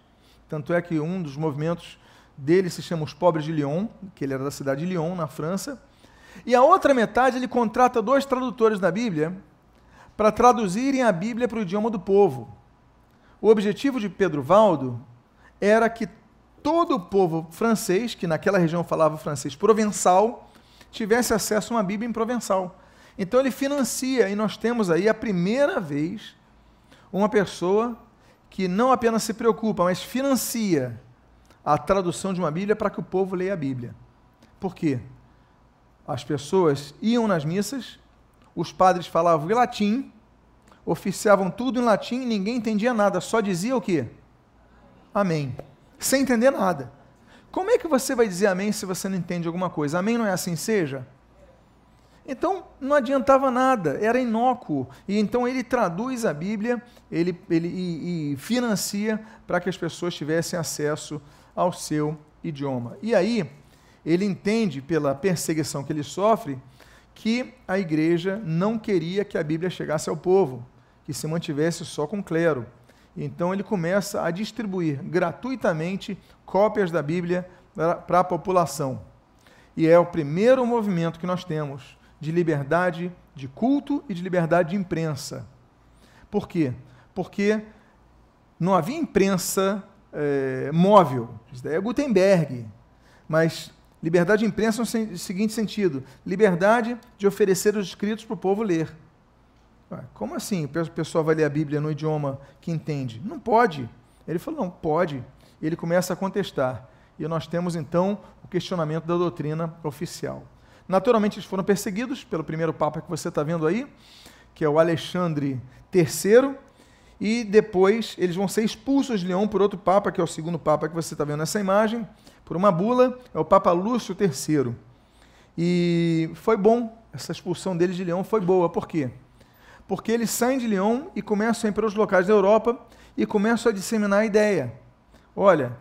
Tanto é que um dos movimentos dele se chama Os Pobres de Lyon, que ele era da cidade de Lyon, na França. E a outra metade ele contrata dois tradutores da Bíblia para traduzirem a Bíblia para o idioma do povo. O objetivo de Pedro Valdo era que todo o povo francês, que naquela região falava francês provençal, tivesse acesso a uma Bíblia em provençal. Então ele financia, e nós temos aí a primeira vez uma pessoa que não apenas se preocupa, mas financia a tradução de uma Bíblia para que o povo leia a Bíblia. Por quê? As pessoas iam nas missas, os padres falavam em latim, oficiavam tudo em latim, ninguém entendia nada, só dizia o quê? Amém. Sem entender nada. Como é que você vai dizer amém se você não entende alguma coisa? Amém não é assim seja? Então não adiantava nada, era inócuo. E então ele traduz a Bíblia ele, ele, e, e financia para que as pessoas tivessem acesso ao seu idioma. E aí, ele entende, pela perseguição que ele sofre, que a igreja não queria que a Bíblia chegasse ao povo, que se mantivesse só com o clero. Então ele começa a distribuir gratuitamente cópias da Bíblia para a população. E é o primeiro movimento que nós temos de liberdade de culto e de liberdade de imprensa. Por quê? Porque não havia imprensa é, móvel. Isso daí é Gutenberg. Mas liberdade de imprensa no seguinte sentido: liberdade de oferecer os escritos para o povo ler. Como assim? O pessoal vai ler a Bíblia no idioma que entende? Não pode. Ele falou: não, pode. E ele começa a contestar. E nós temos então o questionamento da doutrina oficial. Naturalmente, eles foram perseguidos pelo primeiro Papa que você está vendo aí, que é o Alexandre III e depois eles vão ser expulsos de Leão por outro Papa, que é o segundo Papa que você está vendo nessa imagem, por uma bula, é o Papa Lúcio III. E foi bom, essa expulsão deles de Leão foi boa, por quê? Porque eles saem de Leão e começam a ir para os locais da Europa e começam a disseminar a ideia. Olha,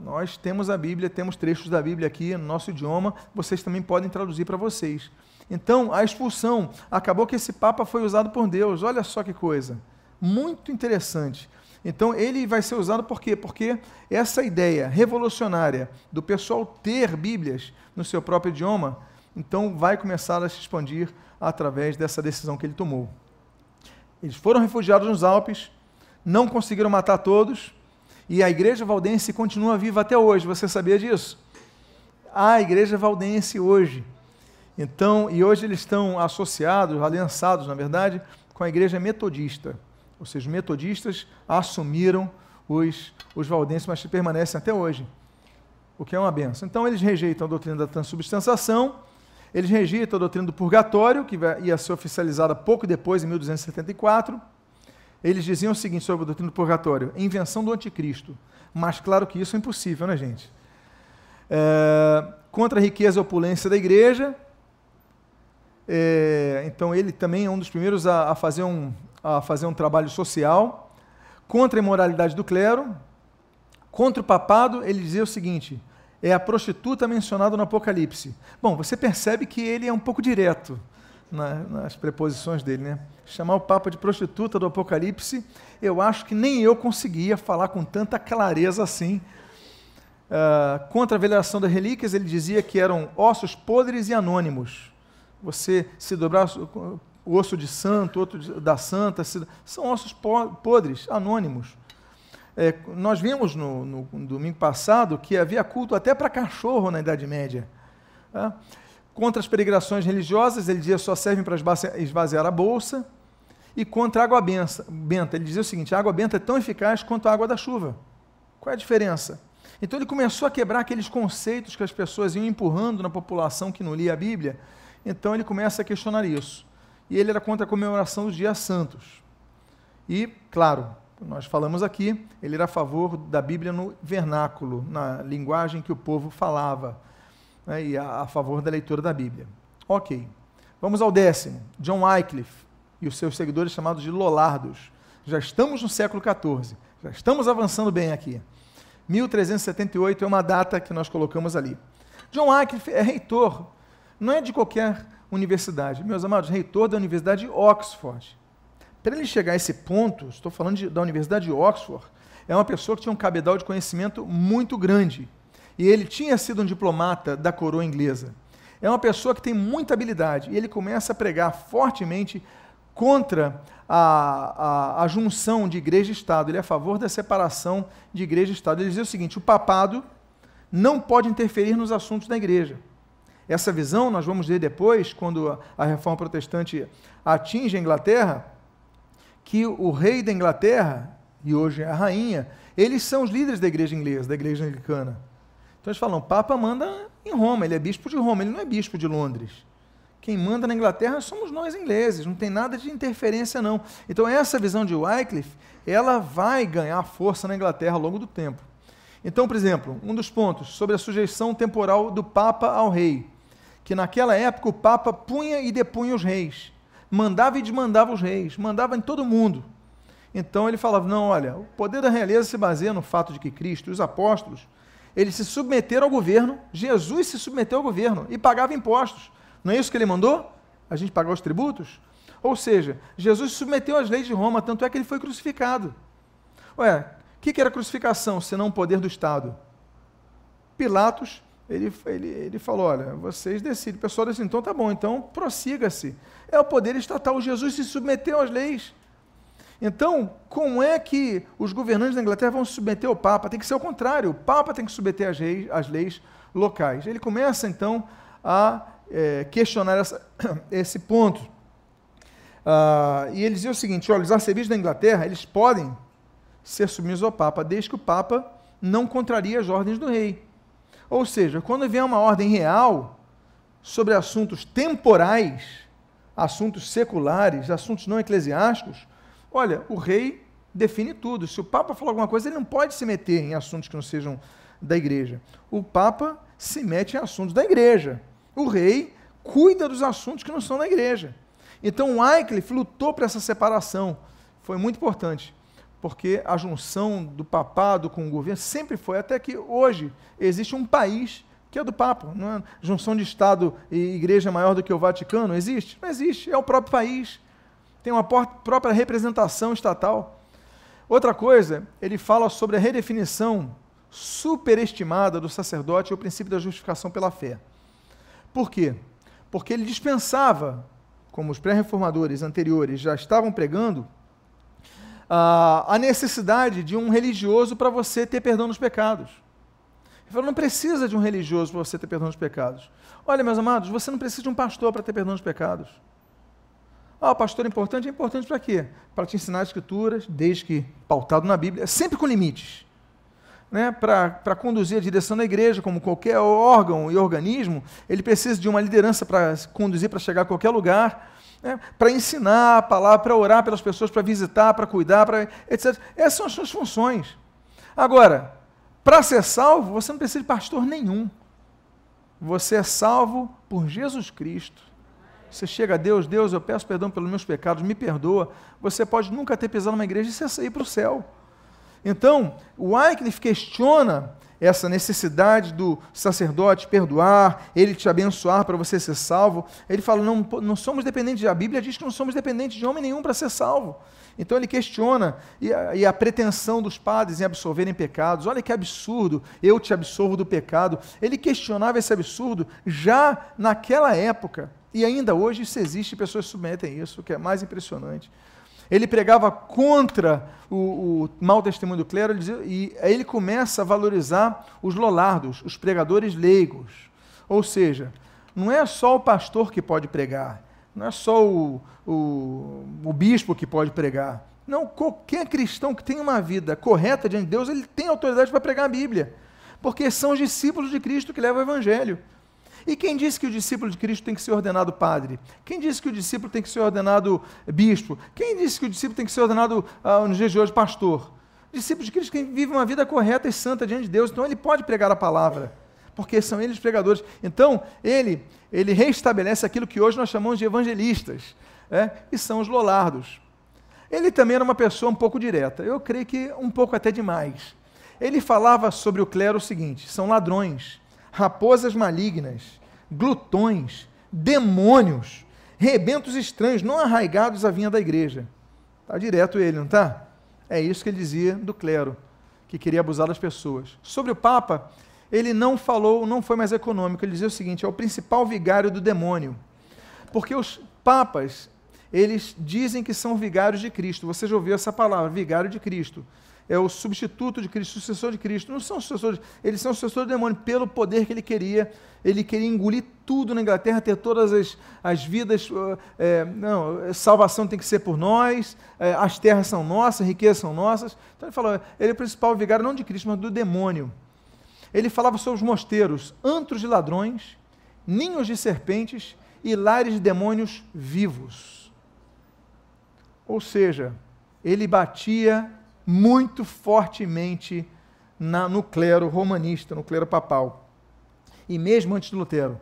nós temos a Bíblia, temos trechos da Bíblia aqui no nosso idioma, vocês também podem traduzir para vocês. Então, a expulsão, acabou que esse Papa foi usado por Deus, olha só que coisa muito interessante. Então, ele vai ser usado por quê? Porque essa ideia revolucionária do pessoal ter Bíblias no seu próprio idioma, então vai começar a se expandir através dessa decisão que ele tomou. Eles foram refugiados nos Alpes, não conseguiram matar todos, e a igreja valdense continua viva até hoje. Você sabia disso? A igreja valdense hoje. Então, e hoje eles estão associados, aliançados, na verdade, com a igreja metodista ou seja, os metodistas assumiram os, os valdenses, mas permanecem até hoje, o que é uma benção. Então, eles rejeitam a doutrina da transubstanciação, eles rejeitam a doutrina do purgatório, que ia ser oficializada pouco depois, em 1274. Eles diziam o seguinte sobre a doutrina do purgatório: invenção do anticristo. Mas claro que isso é impossível, né, gente? É, contra a riqueza e opulência da igreja. É, então, ele também é um dos primeiros a, a fazer um, a fazer um trabalho social contra a imoralidade do clero, contra o papado, ele dizia o seguinte: é a prostituta mencionada no Apocalipse. Bom, você percebe que ele é um pouco direto na, nas preposições dele, né? Chamar o Papa de prostituta do Apocalipse, eu acho que nem eu conseguia falar com tanta clareza assim. Uh, contra a veneração das relíquias, ele dizia que eram ossos podres e anônimos. Você se dobrar, o osso de santo, outro da santa, são ossos podres, anônimos. É, nós vimos no, no, no, domingo passado que havia culto até para cachorro na Idade Média. Tá? Contra as peregrinações religiosas, ele dizia só servem para esvaziar a bolsa. E contra a água benta, ele dizia o seguinte: a água benta é tão eficaz quanto a água da chuva. Qual é a diferença? Então ele começou a quebrar aqueles conceitos que as pessoas iam empurrando na população que não lia a Bíblia. Então ele começa a questionar isso. E ele era contra a comemoração dos dias santos. E, claro, nós falamos aqui, ele era a favor da Bíblia no vernáculo, na linguagem que o povo falava, né, e a, a, favor da leitura da Bíblia. Ok. Vamos ao décimo. John Wycliffe e os seus seguidores chamados de Lollardos. Já estamos no século XIV, já estamos avançando bem aqui. 1378 é uma data que nós colocamos ali. John Wycliffe é reitor, não é de qualquer universidade, meus amados, reitor da Universidade de Oxford. Para ele chegar a esse ponto, estou falando de, da Universidade de Oxford, é uma pessoa que tinha um cabedal de conhecimento muito grande. E ele tinha sido um diplomata da coroa inglesa. É uma pessoa que tem muita habilidade. E ele começa a pregar fortemente contra a, a, a junção de igreja e Estado. Ele é a favor da separação de igreja e Estado. Ele dizia o seguinte: o papado não pode interferir nos assuntos da igreja. Essa visão nós vamos ver depois, quando a reforma protestante atinge a Inglaterra, que o rei da Inglaterra, e hoje é a rainha, eles são os líderes da igreja inglesa, da igreja anglicana. Então eles falam, o Papa manda em Roma, ele é bispo de Roma, ele não é bispo de Londres. Quem manda na Inglaterra somos nós ingleses, não tem nada de interferência não. Então essa visão de Wycliffe, ela vai ganhar força na Inglaterra ao longo do tempo. Então, por exemplo, um dos pontos sobre a sujeição temporal do Papa ao rei, que naquela época o Papa punha e depunha os reis mandava e desmandava os reis, mandava em todo mundo. Então ele falava: não, olha, o poder da realeza se baseia no fato de que Cristo e os apóstolos eles se submeteram ao governo, Jesus se submeteu ao governo e pagava impostos. Não é isso que ele mandou? A gente pagar os tributos? Ou seja, Jesus se submeteu às leis de Roma, tanto é que ele foi crucificado. Ué, o que, que era crucificação, senão o poder do Estado? Pilatos ele, ele, ele falou: olha, vocês decidem. O pessoal disse: então tá bom, então prossiga-se. É o poder estatal. Jesus se submeteu às leis. Então, como é que os governantes da Inglaterra vão se submeter ao Papa? Tem que ser o contrário. O Papa tem que submeter às leis, leis locais. Ele começa, então, a é, questionar essa, [coughs] esse ponto. Ah, e ele dizia o seguinte: olha, os arcebispos da Inglaterra, eles podem ser submissos ao Papa, desde que o Papa não contrarie as ordens do rei. Ou seja, quando vier uma ordem real sobre assuntos temporais, assuntos seculares, assuntos não eclesiásticos, olha, o rei define tudo. Se o Papa falar alguma coisa, ele não pode se meter em assuntos que não sejam da igreja. O Papa se mete em assuntos da igreja. O rei cuida dos assuntos que não são da igreja. Então, Wycliffe lutou para essa separação. Foi muito importante porque a junção do papado com o governo sempre foi, até que hoje existe um país que é do Papa. Não é? Junção de Estado e igreja maior do que o Vaticano existe? Não existe, é o próprio país. Tem uma própria representação estatal. Outra coisa, ele fala sobre a redefinição superestimada do sacerdote e o princípio da justificação pela fé. Por quê? Porque ele dispensava, como os pré-reformadores anteriores já estavam pregando, a necessidade de um religioso para você ter perdão dos pecados. Ele falou, não precisa de um religioso para você ter perdão dos pecados. Olha, meus amados, você não precisa de um pastor para ter perdão dos pecados. Ah, pastor é importante? É importante para quê? Para te ensinar as escrituras, desde que pautado na Bíblia, sempre com limites. Né? Para conduzir a direção da igreja, como qualquer órgão e organismo, ele precisa de uma liderança para conduzir para chegar a qualquer lugar né, para ensinar a palavra, para orar pelas pessoas, para visitar, para cuidar, para etc. Essas são as suas funções. Agora, para ser salvo, você não precisa de pastor nenhum. Você é salvo por Jesus Cristo. Você chega a Deus, Deus, eu peço perdão pelos meus pecados, me perdoa. Você pode nunca ter pisado numa igreja e você sair para o céu. Então, o Wycliffe questiona essa necessidade do sacerdote perdoar, ele te abençoar para você ser salvo. Ele fala: não, não somos dependentes, a Bíblia diz que não somos dependentes de homem nenhum para ser salvo. Então ele questiona e a, e a, pretensão dos padres em absolverem pecados. Olha que absurdo, eu te absolvo do pecado. Ele questionava esse absurdo já naquela época. E ainda hoje isso existe, pessoas submetem isso, o que é mais impressionante. Ele pregava contra o, o mau testemunho do clero e aí ele começa a valorizar os lolardos, os pregadores leigos. Ou seja, não é só o pastor que pode pregar, não é só o, o, o bispo que pode pregar. Não, qualquer cristão que tenha uma vida correta diante de Deus, ele tem autoridade para pregar a Bíblia. porque são os discípulos de Cristo que levam o Evangelho. E quem disse que o discípulo de Cristo tem que ser ordenado padre? Quem disse que o discípulo tem que ser ordenado bispo? Quem disse que o discípulo tem que ser ordenado, ah, nos dias de hoje, pastor? O discípulo de Cristo que vive uma vida correta e santa diante de Deus, então ele pode pregar a palavra, porque são eles pregadores. Então, ele, ele reestabelece aquilo que hoje nós chamamos de evangelistas, é? e são os lolardos. Ele também era uma pessoa um pouco direta, eu creio que um pouco até demais. Ele falava sobre o clero o seguinte: são ladrões, raposas malignas, glutões, demônios, rebentos estranhos, não arraigados à vinha da igreja. Está direto ele, não está? É isso que ele dizia do clero, que queria abusar das pessoas. Sobre o Papa, ele não falou, não foi mais econômico, ele dizia o seguinte: é o principal vigário do demônio. Porque os papas, eles dizem que são vigários de Cristo. Você já ouviu essa palavra, vigário de Cristo é o substituto de Cristo, sucessor de Cristo. Não são sucessores, eles são sucessores do demônio pelo poder que ele queria. Ele queria engolir tudo na Inglaterra, ter todas as, as vidas. É, não, salvação tem que ser por nós, é, as terras são nossas, riquezas são nossas. Então ele falou, ele é o principal vigário não de Cristo, mas do demônio. Ele falava sobre os mosteiros, antros de ladrões, ninhos de serpentes e lares de demônios vivos. Ou seja, ele batia muito fortemente na, no clero romanista, no clero papal. E mesmo antes de Lutero,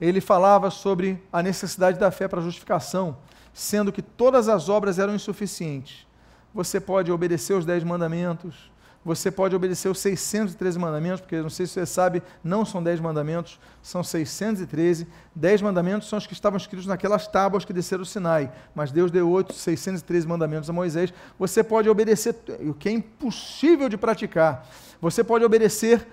ele falava sobre a necessidade da fé para justificação, sendo que todas as obras eram insuficientes. Você pode obedecer os dez mandamentos, você pode obedecer os 613 mandamentos, porque não sei se você sabe, não são 10 mandamentos, são 613. 10 mandamentos são os que estavam escritos naquelas tábuas que desceram o Sinai, mas Deus deu 8, 613 mandamentos a Moisés. Você pode obedecer, o que é impossível de praticar. Você pode obedecer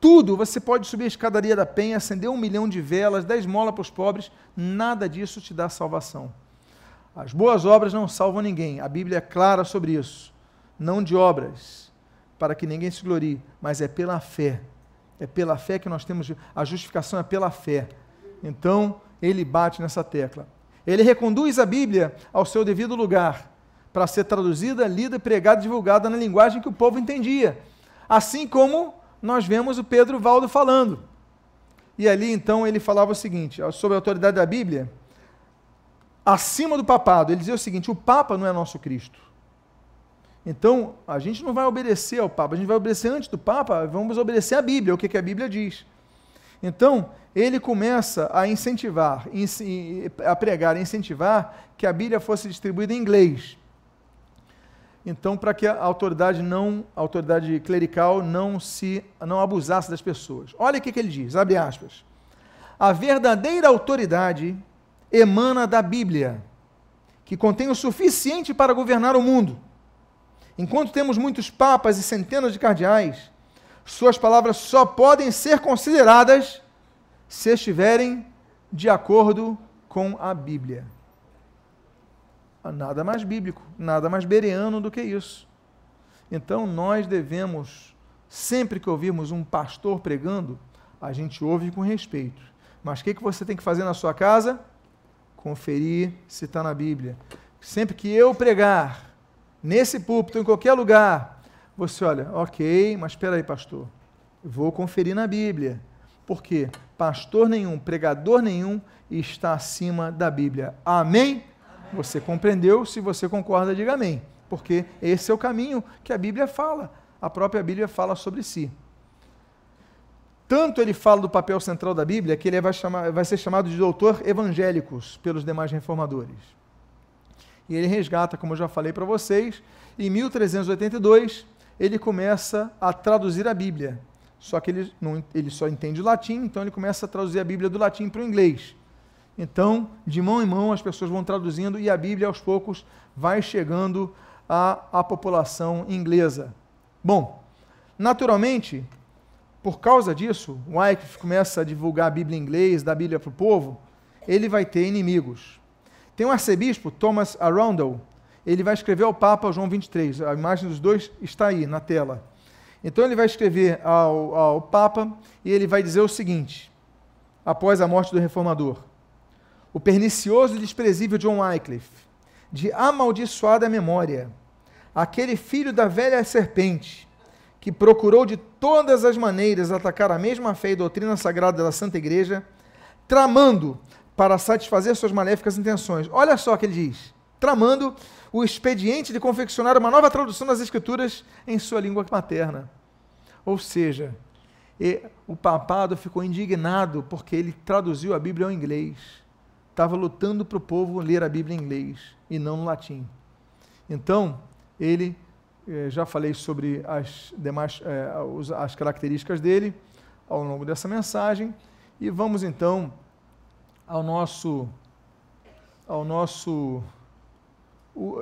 tudo, você pode subir a escadaria da penha, acender um milhão de velas, 10 molas para os pobres, nada disso te dá salvação. As boas obras não salvam ninguém, a Bíblia é clara sobre isso. Não de obras, para que ninguém se glorie, mas é pela fé. É pela fé que nós temos, a justificação é pela fé. Então, ele bate nessa tecla. Ele reconduz a Bíblia ao seu devido lugar, para ser traduzida, lida, pregada divulgada na linguagem que o povo entendia. Assim como nós vemos o Pedro Valdo falando. E ali então ele falava o seguinte, sobre a autoridade da Bíblia, acima do papado, ele dizia o seguinte: o Papa não é nosso Cristo. Então, a gente não vai obedecer ao Papa, a gente vai obedecer antes do Papa, vamos obedecer à Bíblia, o que, que a Bíblia diz. Então, ele começa a incentivar, a pregar, a incentivar que a Bíblia fosse distribuída em inglês. Então, para que a autoridade não, a autoridade clerical não se não abusasse das pessoas. Olha o que, que ele diz, abre aspas. A verdadeira autoridade emana da Bíblia, que contém o suficiente para governar o mundo Enquanto temos muitos papas e centenas de cardeais, suas palavras só podem ser consideradas se estiverem de acordo com a Bíblia. Nada mais bíblico, nada mais bereano do que isso. Então nós devemos, sempre que ouvirmos um pastor pregando, a gente ouve com respeito. Mas o que, que você tem que fazer na sua casa? Conferir se está na Bíblia. Sempre que eu pregar, nesse púlpito, em qualquer lugar, você olha, ok, mas espera aí, pastor, vou conferir na Bíblia. Por quê? Pastor nenhum, pregador nenhum está acima da Bíblia. Amém? amém? Você compreendeu? Se você concorda, diga amém. Porque esse é o caminho que a Bíblia fala. A própria Bíblia fala sobre si. Tanto ele fala do papel central da Bíblia que ele vai, chamar, vai ser chamado de doutor evangélicos pelos demais reformadores e ele resgata, como eu já falei para vocês, em 1382 ele começa a traduzir a Bíblia. Só que ele, não, ele só entende o latim, então ele começa a traduzir a Bíblia do latim para o inglês. Então, de mão em mão, as pessoas vão traduzindo e a Bíblia, aos poucos, vai chegando à, à população inglesa. Bom, naturalmente, por causa disso, Wycliffe começa a divulgar a Bíblia em inglês, da Bíblia para o povo, ele vai ter inimigos. Tem um arcebispo, Thomas Arundel, ele vai escrever ao Papa João 23. A imagem dos dois está aí na tela. Então ele vai escrever ao, ao Papa e ele vai dizer o seguinte, após a morte do reformador: O pernicioso e desprezível John Wycliffe, de amaldiçoada memória, aquele filho da velha serpente, que procurou de todas as maneiras atacar a mesma fé e doutrina sagrada da Santa Igreja, tramando para satisfazer suas maléficas intenções. Olha só o que ele diz: tramando o expediente de confeccionar uma nova tradução das Escrituras em sua língua materna. Ou seja, o papado ficou indignado porque ele traduziu a Bíblia ao inglês. Estava lutando para o povo ler a Bíblia em inglês e não no latim. Então, ele, eh, já falei sobre as demais eh, as características dele ao longo dessa mensagem e vamos então ao nosso ao nosso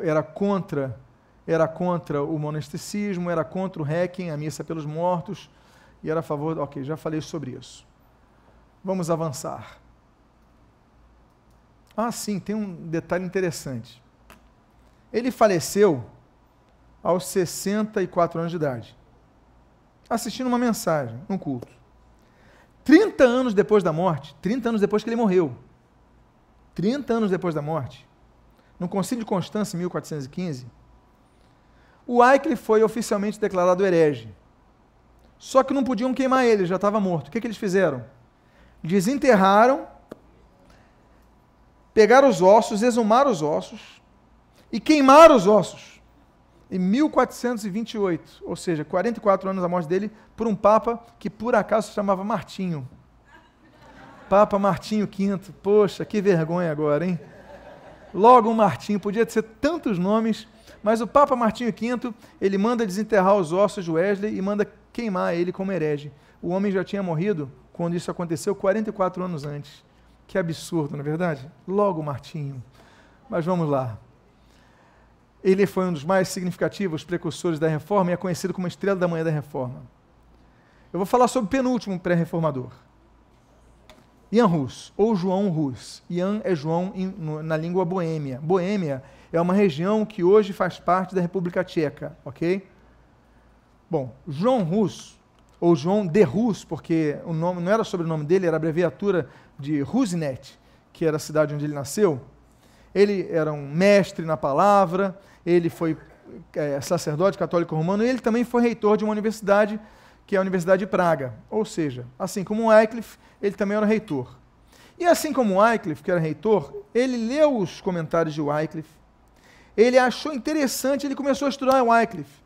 era contra era contra o monasticismo, era contra o Requiem, a missa pelos mortos, e era a favor. Ok, já falei sobre isso. Vamos avançar. Ah, sim, tem um detalhe interessante. Ele faleceu aos 64 anos de idade, assistindo uma mensagem, um culto. 30 anos depois da morte, 30 anos depois que ele morreu, 30 anos depois da morte, no Concílio de Constância, em 1415, o Wycliffe foi oficialmente declarado herege. Só que não podiam queimar ele, já estava morto. O que, que eles fizeram? Desenterraram, pegaram os ossos, exumaram os ossos e queimaram os ossos. Em 1428, ou seja, 44 anos da morte dele, por um papa que por acaso se chamava Martinho. Papa Martinho V. Poxa, que vergonha agora, hein? Logo um Martinho, podia ser tantos nomes, mas o Papa Martinho V, ele manda desenterrar os ossos de Wesley e manda queimar ele como herege. O homem já tinha morrido quando isso aconteceu 44 anos antes. Que absurdo, não é verdade? Logo Martinho. Mas vamos lá. Ele foi um dos mais significativos precursores da reforma e é conhecido como estrela da manhã da reforma. Eu vou falar sobre o penúltimo pré-reformador. Jan Hus, ou João Hus. Jan é João na língua boêmia. Boêmia é uma região que hoje faz parte da República Tcheca, ok? Bom, João Hus, ou João de Hus, porque o nome não era sobre o nome dele, era abreviatura de Husnet, que era a cidade onde ele nasceu. Ele era um mestre na palavra, ele foi é, sacerdote católico romano e ele também foi reitor de uma universidade que é a Universidade de Praga. Ou seja, assim como Wycliffe, ele também era reitor. E assim como Wycliffe, que era reitor, ele leu os comentários de Wycliffe, ele achou interessante, ele começou a estudar Wycliffe.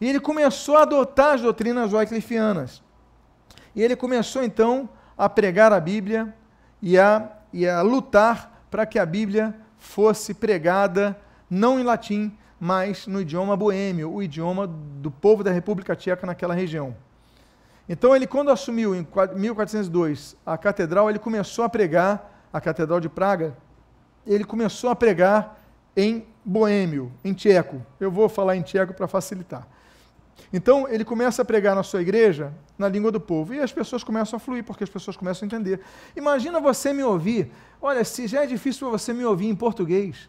E ele começou a adotar as doutrinas wycliffianas. E ele começou então a pregar a Bíblia e a, e a lutar para que a Bíblia fosse pregada não em latim, mas no idioma boêmio, o idioma do povo da República Tcheca naquela região. Então, ele, quando assumiu em 1402 a catedral, ele começou a pregar, a Catedral de Praga, ele começou a pregar em boêmio, em tcheco. Eu vou falar em tcheco para facilitar. Então, ele começa a pregar na sua igreja na língua do povo e as pessoas começam a fluir, porque as pessoas começam a entender. Imagina você me ouvir. Olha, se já é difícil para você me ouvir em português,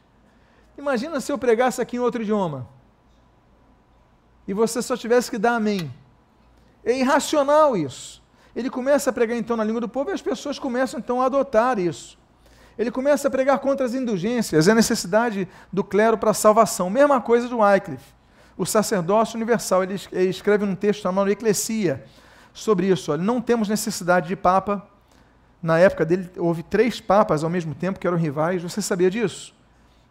imagina se eu pregasse aqui em outro idioma e você só tivesse que dar amém. É irracional isso. Ele começa a pregar então na língua do povo e as pessoas começam então a adotar isso. Ele começa a pregar contra as indulgências, a necessidade do clero para a salvação. Mesma coisa do Wycliffe, o sacerdócio universal. Ele escreve num texto chamado Eclesia sobre isso. Olha, não temos necessidade de papa. Na época dele, houve três papas ao mesmo tempo que eram rivais. Você sabia disso?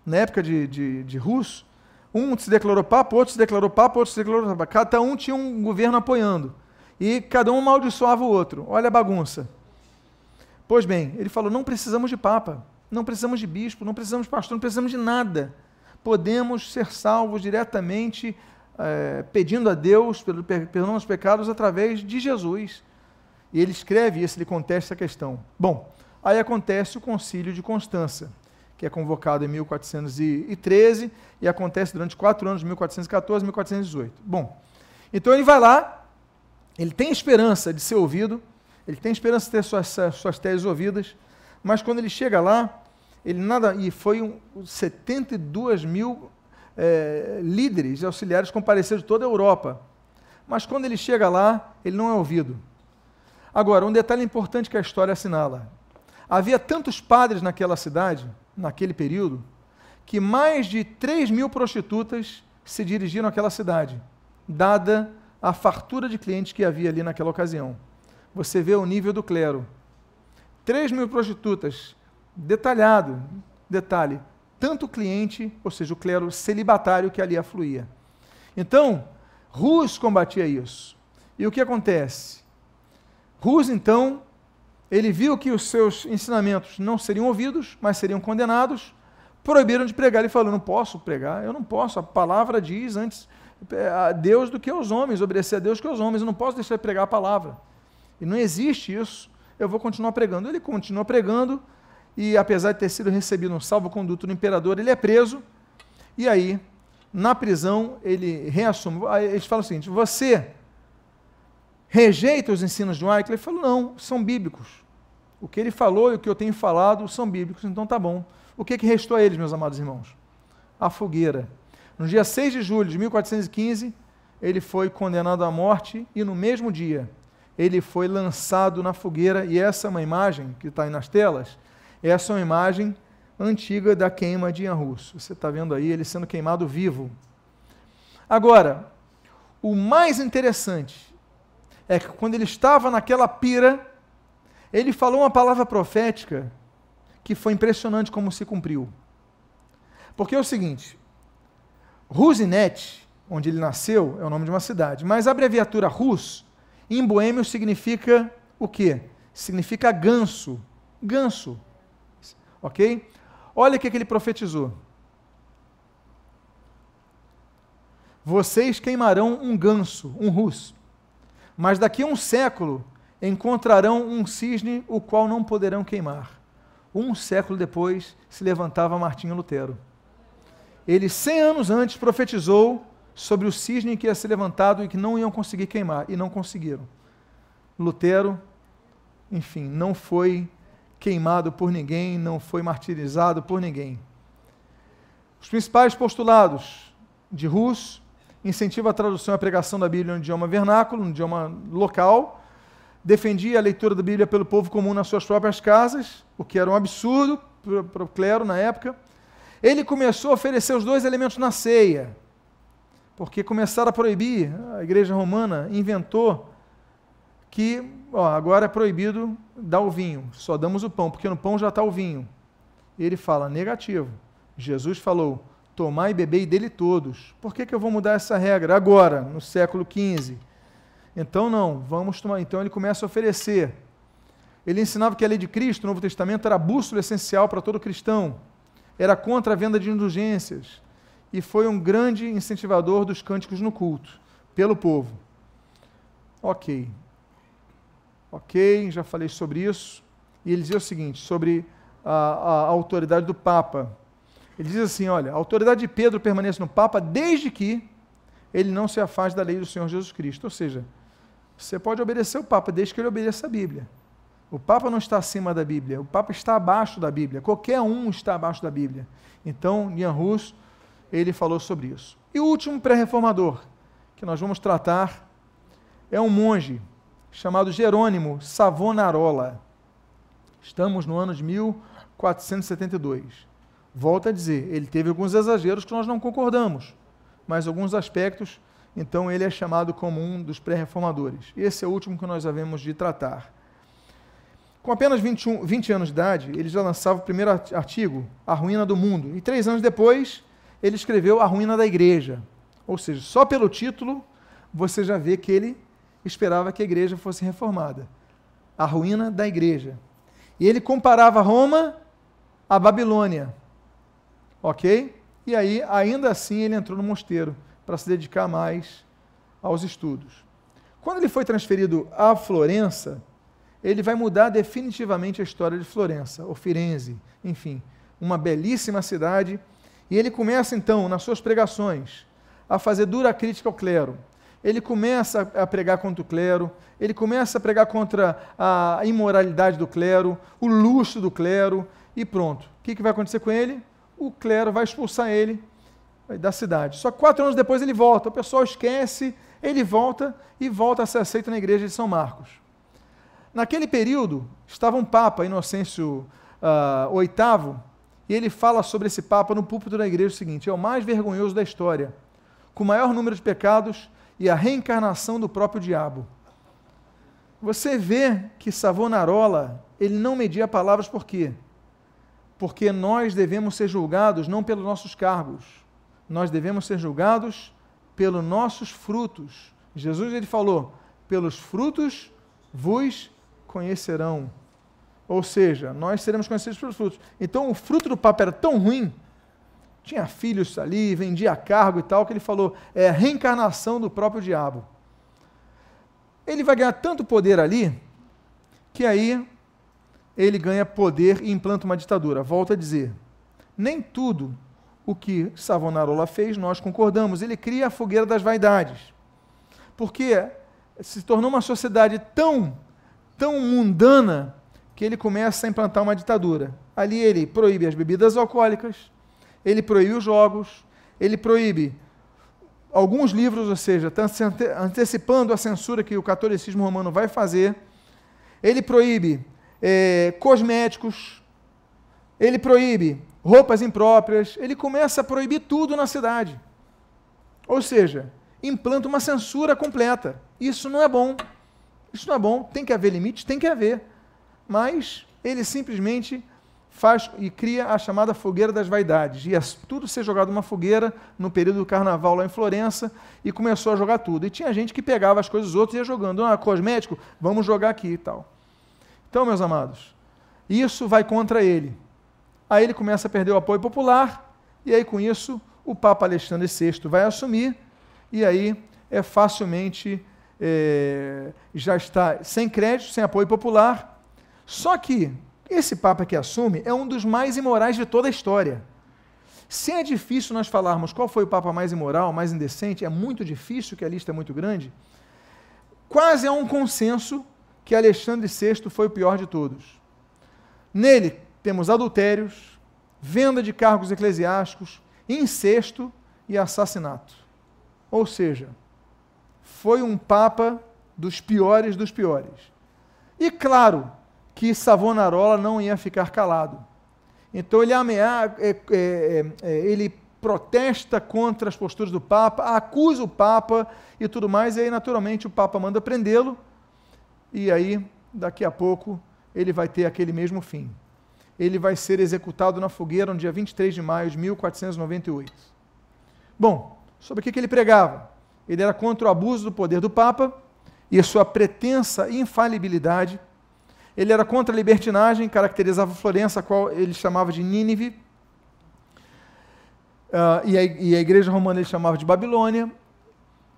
Na época de, de, de Rus, um se declarou papa, outro se declarou papa, outro se declarou papa. Cada um tinha um governo apoiando. E cada um amaldiçoava o outro. Olha a bagunça. Pois bem, ele falou: não precisamos de papa, não precisamos de bispo, não precisamos de pastor, não precisamos de nada. Podemos ser salvos diretamente é, pedindo a Deus pelo perdão dos pecados através de Jesus. E ele escreve isso, ele contesta a questão. Bom, aí acontece o concílio de Constança que é convocado em 1413 e acontece durante quatro anos, 1414 e 1418. Bom, então ele vai lá, ele tem esperança de ser ouvido, ele tem esperança de ter suas, suas teses ouvidas, mas quando ele chega lá, ele nada, e foi um, 72 mil é, líderes e auxiliares compareceram de toda a Europa. Mas quando ele chega lá, ele não é ouvido. Agora, um detalhe importante que a história assinala: havia tantos padres naquela cidade naquele período, que mais de 3 mil prostitutas se dirigiram àquela cidade, dada a fartura de clientes que havia ali naquela ocasião. Você vê o nível do clero. 3 mil prostitutas, detalhado, detalhe, tanto cliente, ou seja, o clero celibatário que ali afluía. Então, Rus combatia isso. E o que acontece? Rus, então, ele viu que os seus ensinamentos não seriam ouvidos, mas seriam condenados, proibiram de pregar. Ele falou: Não posso pregar, eu não posso. A palavra diz antes é, a Deus do que aos homens, obedecer a Deus do que aos homens. Eu não posso deixar de pregar a palavra. E não existe isso. Eu vou continuar pregando. Ele continua pregando, e apesar de ter sido recebido um salvo-conduto do imperador, ele é preso. E aí, na prisão, ele reassume. Eles falam o seguinte: Você rejeita os ensinos de Wycliffe? Ele falou: Não, são bíblicos. O que ele falou e o que eu tenho falado são bíblicos, então tá bom. O que, que restou a eles, meus amados irmãos? A fogueira. No dia 6 de julho de 1415, ele foi condenado à morte e no mesmo dia ele foi lançado na fogueira. E essa é uma imagem que está aí nas telas. Essa é uma imagem antiga da queima de Ian Russo. Você está vendo aí ele sendo queimado vivo. Agora, o mais interessante é que quando ele estava naquela pira, ele falou uma palavra profética que foi impressionante como se cumpriu. Porque é o seguinte, Rusinet, onde ele nasceu, é o nome de uma cidade, mas a abreviatura Rus, em boêmio, significa o quê? Significa ganso. Ganso. Ok? Olha o que, que ele profetizou. Vocês queimarão um ganso, um rus, mas daqui a um século encontrarão um cisne, o qual não poderão queimar. Um século depois se levantava Martinho Lutero ele, cem anos antes, profetizou sobre o cisne que ia ser levantado e que não iam conseguir queimar, e não conseguiram. Lutero, enfim, não foi queimado por ninguém, não foi martirizado por ninguém. Os principais postulados de Rus incentiva a tradução e a pregação da Bíblia no idioma vernáculo, no idioma local, defendia a leitura da Bíblia pelo povo comum nas suas próprias casas, o que era um absurdo para o clero na época ele começou a oferecer os dois elementos na ceia, porque começaram a proibir, a igreja romana inventou que ó, agora é proibido dar o vinho, só damos o pão, porque no pão já está o vinho. Ele fala, negativo. Jesus falou, tomai e bebei dele todos. Por que, que eu vou mudar essa regra agora, no século XV? Então não, vamos tomar. Então ele começa a oferecer. Ele ensinava que a lei de Cristo, no Novo Testamento, era bússola essencial para todo cristão era contra a venda de indulgências e foi um grande incentivador dos cânticos no culto, pelo povo. Ok. Ok, já falei sobre isso. E ele dizia o seguinte, sobre a, a, autoridade do Papa. Ele diz assim: olha, a autoridade de Pedro permanece no Papa desde que ele não se afaste da lei do Senhor Jesus Cristo. Ou seja, você pode obedecer o Papa desde que ele obedeça a Bíblia. O Papa não está acima da Bíblia, o Papa está abaixo da Bíblia. Qualquer um está abaixo da Bíblia. Então, Ian Rus, ele falou sobre isso. E o último pré-reformador que nós vamos tratar é um monge chamado Jerônimo Savonarola. Estamos no ano de 1472. Volto a dizer, ele teve alguns exageros que nós não concordamos, mas alguns aspectos, então ele é chamado como um dos pré-reformadores. Esse é o último que nós havemos de tratar. Com apenas 21, 20 anos de idade, ele já lançava o primeiro artigo, A Ruína do Mundo. E três anos depois, ele escreveu A Ruína da Igreja. Ou seja, só pelo título, você já vê que ele esperava que a igreja fosse reformada. A ruína da igreja. E ele comparava Roma à Babilônia. Ok? E aí, ainda assim, ele entrou no mosteiro para se dedicar mais aos estudos. Quando ele foi transferido a Florença, ele vai mudar definitivamente a história de Florença, ou Firenze, enfim, uma belíssima cidade. E ele começa então, nas suas pregações, a fazer dura crítica ao clero. Ele começa a pregar contra o clero, ele começa a pregar contra a imoralidade do clero, o luxo do clero, e pronto. O que, vai acontecer com ele? O clero vai expulsar ele da cidade. Só que quatro anos depois ele volta, o pessoal esquece, ele volta e volta a ser aceito na igreja de São Marcos. Naquele período, estava um Papa, Inocêncio uh, VIII, e ele fala sobre esse Papa no púlpito da igreja o seguinte: é o mais vergonhoso da história, com o maior número de pecados e a reencarnação do próprio diabo. Você vê que Savonarola, ele não media palavras por quê? Porque nós devemos ser julgados não pelos nossos cargos, nós devemos ser julgados pelos nossos frutos. Jesus ele falou: "Pelos frutos vos conhecerão". Ou seja, nós seremos conhecidos pelos frutos. Então, o fruto do Papa era tão ruim, tinha filhos ali, vendia cargo e tal, que ele falou: é reencarnação do próprio diabo. Ele vai ganhar tanto poder ali, que aí ele ganha poder e implanta uma ditadura. Volto a dizer: nem tudo o que Savonarola fez nós concordamos. Ele cria a fogueira das vaidades. Porque se tornou uma sociedade tão, tão mundana que ele começa a implantar uma ditadura. Ali ele proíbe as bebidas alcoólicas, ele proíbe os jogos, ele proíbe alguns livros, ou seja, está antecipando a censura que o catolicismo romano vai fazer. Ele proíbe é, cosméticos, ele proíbe roupas impróprias, ele começa a proibir tudo na cidade. Ou seja, implanta uma censura completa. Isso não é bom. Isso não é bom. Tem que haver limites? Tem que haver mas ele simplesmente faz e cria a chamada fogueira das vaidades. Ia tudo ser jogado numa fogueira no período do carnaval lá em Florença e começou a jogar tudo. E tinha gente que pegava as coisas dos outros e ia jogando. Ah, cosmético, vamos jogar aqui e tal. Então, meus amados, isso vai contra ele. Aí ele começa a perder o apoio popular, e aí com isso o Papa Alexandre VI vai assumir, e aí é facilmente é, já está sem crédito, sem apoio popular, só que esse Papa que assume é um dos mais imorais de toda a história. Se é difícil nós falarmos qual foi o Papa mais imoral, mais indecente, é muito difícil, que a lista é muito grande, quase há um consenso que Alexandre VI foi o pior de todos. Nele temos adultérios, venda de cargos eclesiásticos, incesto e assassinato. Ou seja, foi um Papa dos piores dos piores. E claro, que Savonarola não ia ficar calado. Então ele ameaça, é, é, é, ele protesta contra as posturas do Papa, acusa o Papa e tudo mais, e aí naturalmente o Papa manda prendê-lo, e aí daqui a pouco ele vai ter aquele mesmo fim. Ele vai ser executado na fogueira no dia 23 de maio de 1498. Bom, sobre o que ele pregava? Ele era contra o abuso do poder do Papa e a sua pretensa infalibilidade ele era contra a libertinagem, caracterizava Florença, a qual ele chamava de Nínive, uh, e, a, e, a, igreja romana ele chamava de Babilônia.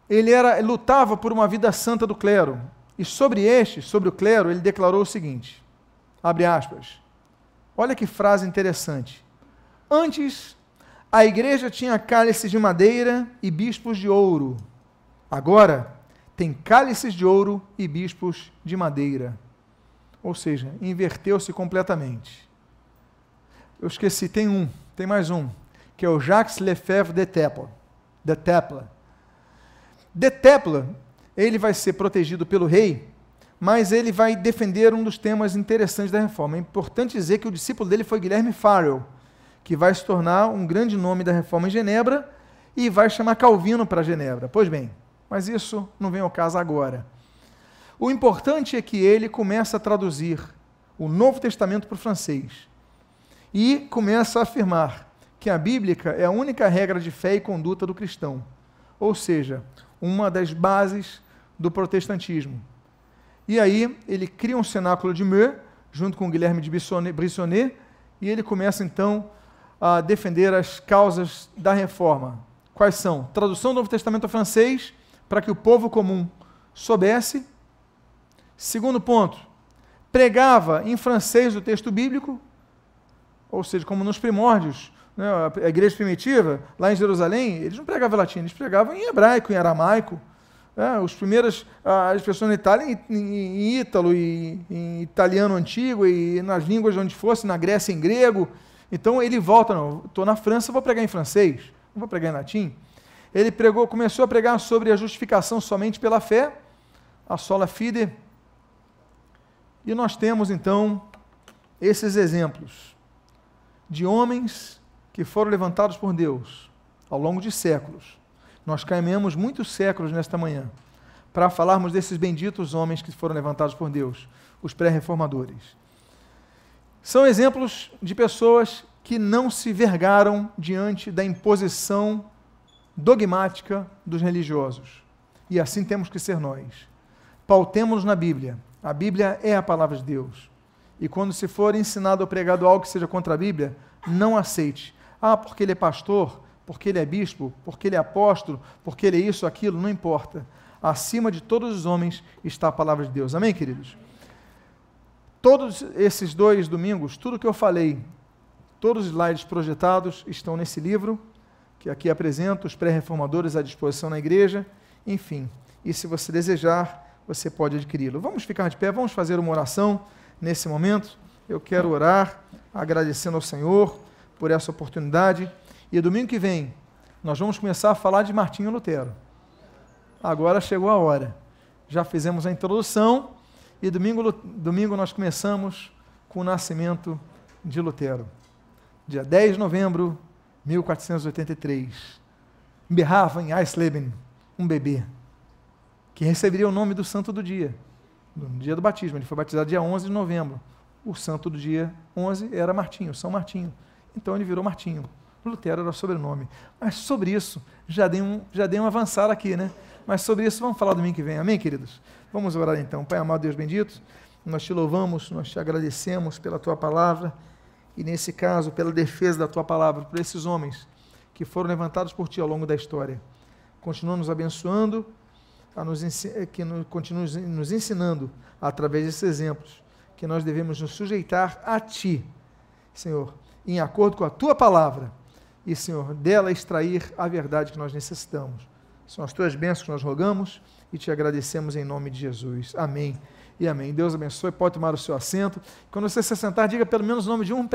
Ele era, lutava por uma vida santa do clero. E sobre este, sobre o clero, ele declarou o seguinte: abre aspas. Olha que frase interessante. Antes, a igreja tinha cálices de madeira e bispos de ouro. Agora, tem cálices de ouro e bispos de madeira. Ou seja, inverteu-se completamente. Eu esqueci, tem um, tem mais um, que é o Jacques Lefebvre de Tepla. De Tepla. De ele vai ser protegido pelo rei, mas ele vai defender um dos temas interessantes da reforma. É importante dizer que o discípulo dele foi Guilherme Farrell, que vai se tornar um grande nome da reforma em Genebra e vai chamar Calvino para Genebra. Pois bem, mas isso não vem ao caso agora. O importante é que ele começa a traduzir o Novo Testamento para o francês e começa a afirmar que a Bíblia é a única regra de fé e conduta do cristão, ou seja, uma das bases do protestantismo. E aí ele cria um cenáculo de Meaux, junto com Guilherme de Brissonnet, e ele começa então a defender as causas da reforma. Quais são? Tradução do Novo Testamento ao francês, para que o povo comum soubesse Segundo ponto, pregava em francês o texto bíblico, ou seja, como nos primórdios, né, a igreja primitiva, lá em Jerusalém, eles não pregavam latim, eles pregavam em hebraico, em aramaico. Né, os primeiras, as pessoas na Itália, em, em, ítalo, em italiano antigo, e nas línguas onde fosse, na Grécia, em grego. Então ele volta, estou na França, vou pregar em francês, não vou pregar em latim. Ele pregou, começou a pregar sobre a justificação somente pela fé, a sola fide, e nós temos então esses exemplos de homens que foram levantados por Deus ao longo de séculos, Nós caminhamos muitos séculos nesta manhã para falarmos desses benditos homens que foram levantados por Deus, os pré-reformadores. São exemplos de pessoas que não se vergaram diante da imposição dogmática dos religiosos. E assim temos que ser nós. Pautemos na Bíblia. A Bíblia é a palavra de Deus. E quando se for ensinado ou pregado algo que seja contra a Bíblia, não aceite. Ah, porque ele é pastor, porque ele é bispo, porque ele é apóstolo, porque ele é isso, aquilo, não importa. Acima de todos os homens está a palavra de Deus. Amém, queridos? Todos esses dois domingos, tudo que eu falei, todos os slides projetados estão nesse livro, que aqui apresento, os pré-reformadores à disposição na igreja, enfim. E se você desejar, você pode adquiri-lo. Vamos ficar de pé, vamos fazer uma oração nesse momento. Eu quero orar, agradecendo ao Senhor por essa oportunidade. E domingo que vem, nós vamos começar a falar de Martinho Lutero. Agora chegou a hora. Já fizemos a introdução e domingo, domingo nós começamos com o nascimento de Lutero. Dia 10 de novembro de 1483. Berrava em Eisleben um bebê que receberia o nome do santo do dia, no dia do batismo. Ele foi batizado dia 11 de novembro. O santo do dia 11 era Martinho, São Martinho. Então ele virou Martinho. Lutero era o sobrenome. Mas sobre isso, já dei, um, já dei um avançar aqui, né? Mas sobre isso vamos falar domingo que vem. Amém, queridos? Vamos orar então. Pai amado, Deus bendito, nós te louvamos, nós te agradecemos pela tua palavra e, nesse caso, pela defesa da tua palavra, por esses homens que foram levantados por ti ao longo da história. Continua nos abençoando, a nos, que nos, continua nos ensinando, através desses exemplos, que nós devemos nos sujeitar a ti, Senhor, em acordo com a tua palavra, e, Senhor, dela extrair a verdade que nós necessitamos. São as tuas bênçãos que nós rogamos e te agradecemos em nome de Jesus. Amém e amém. Deus abençoe. Pode tomar o seu assento. Quando você se sentar, diga pelo menos o nome de um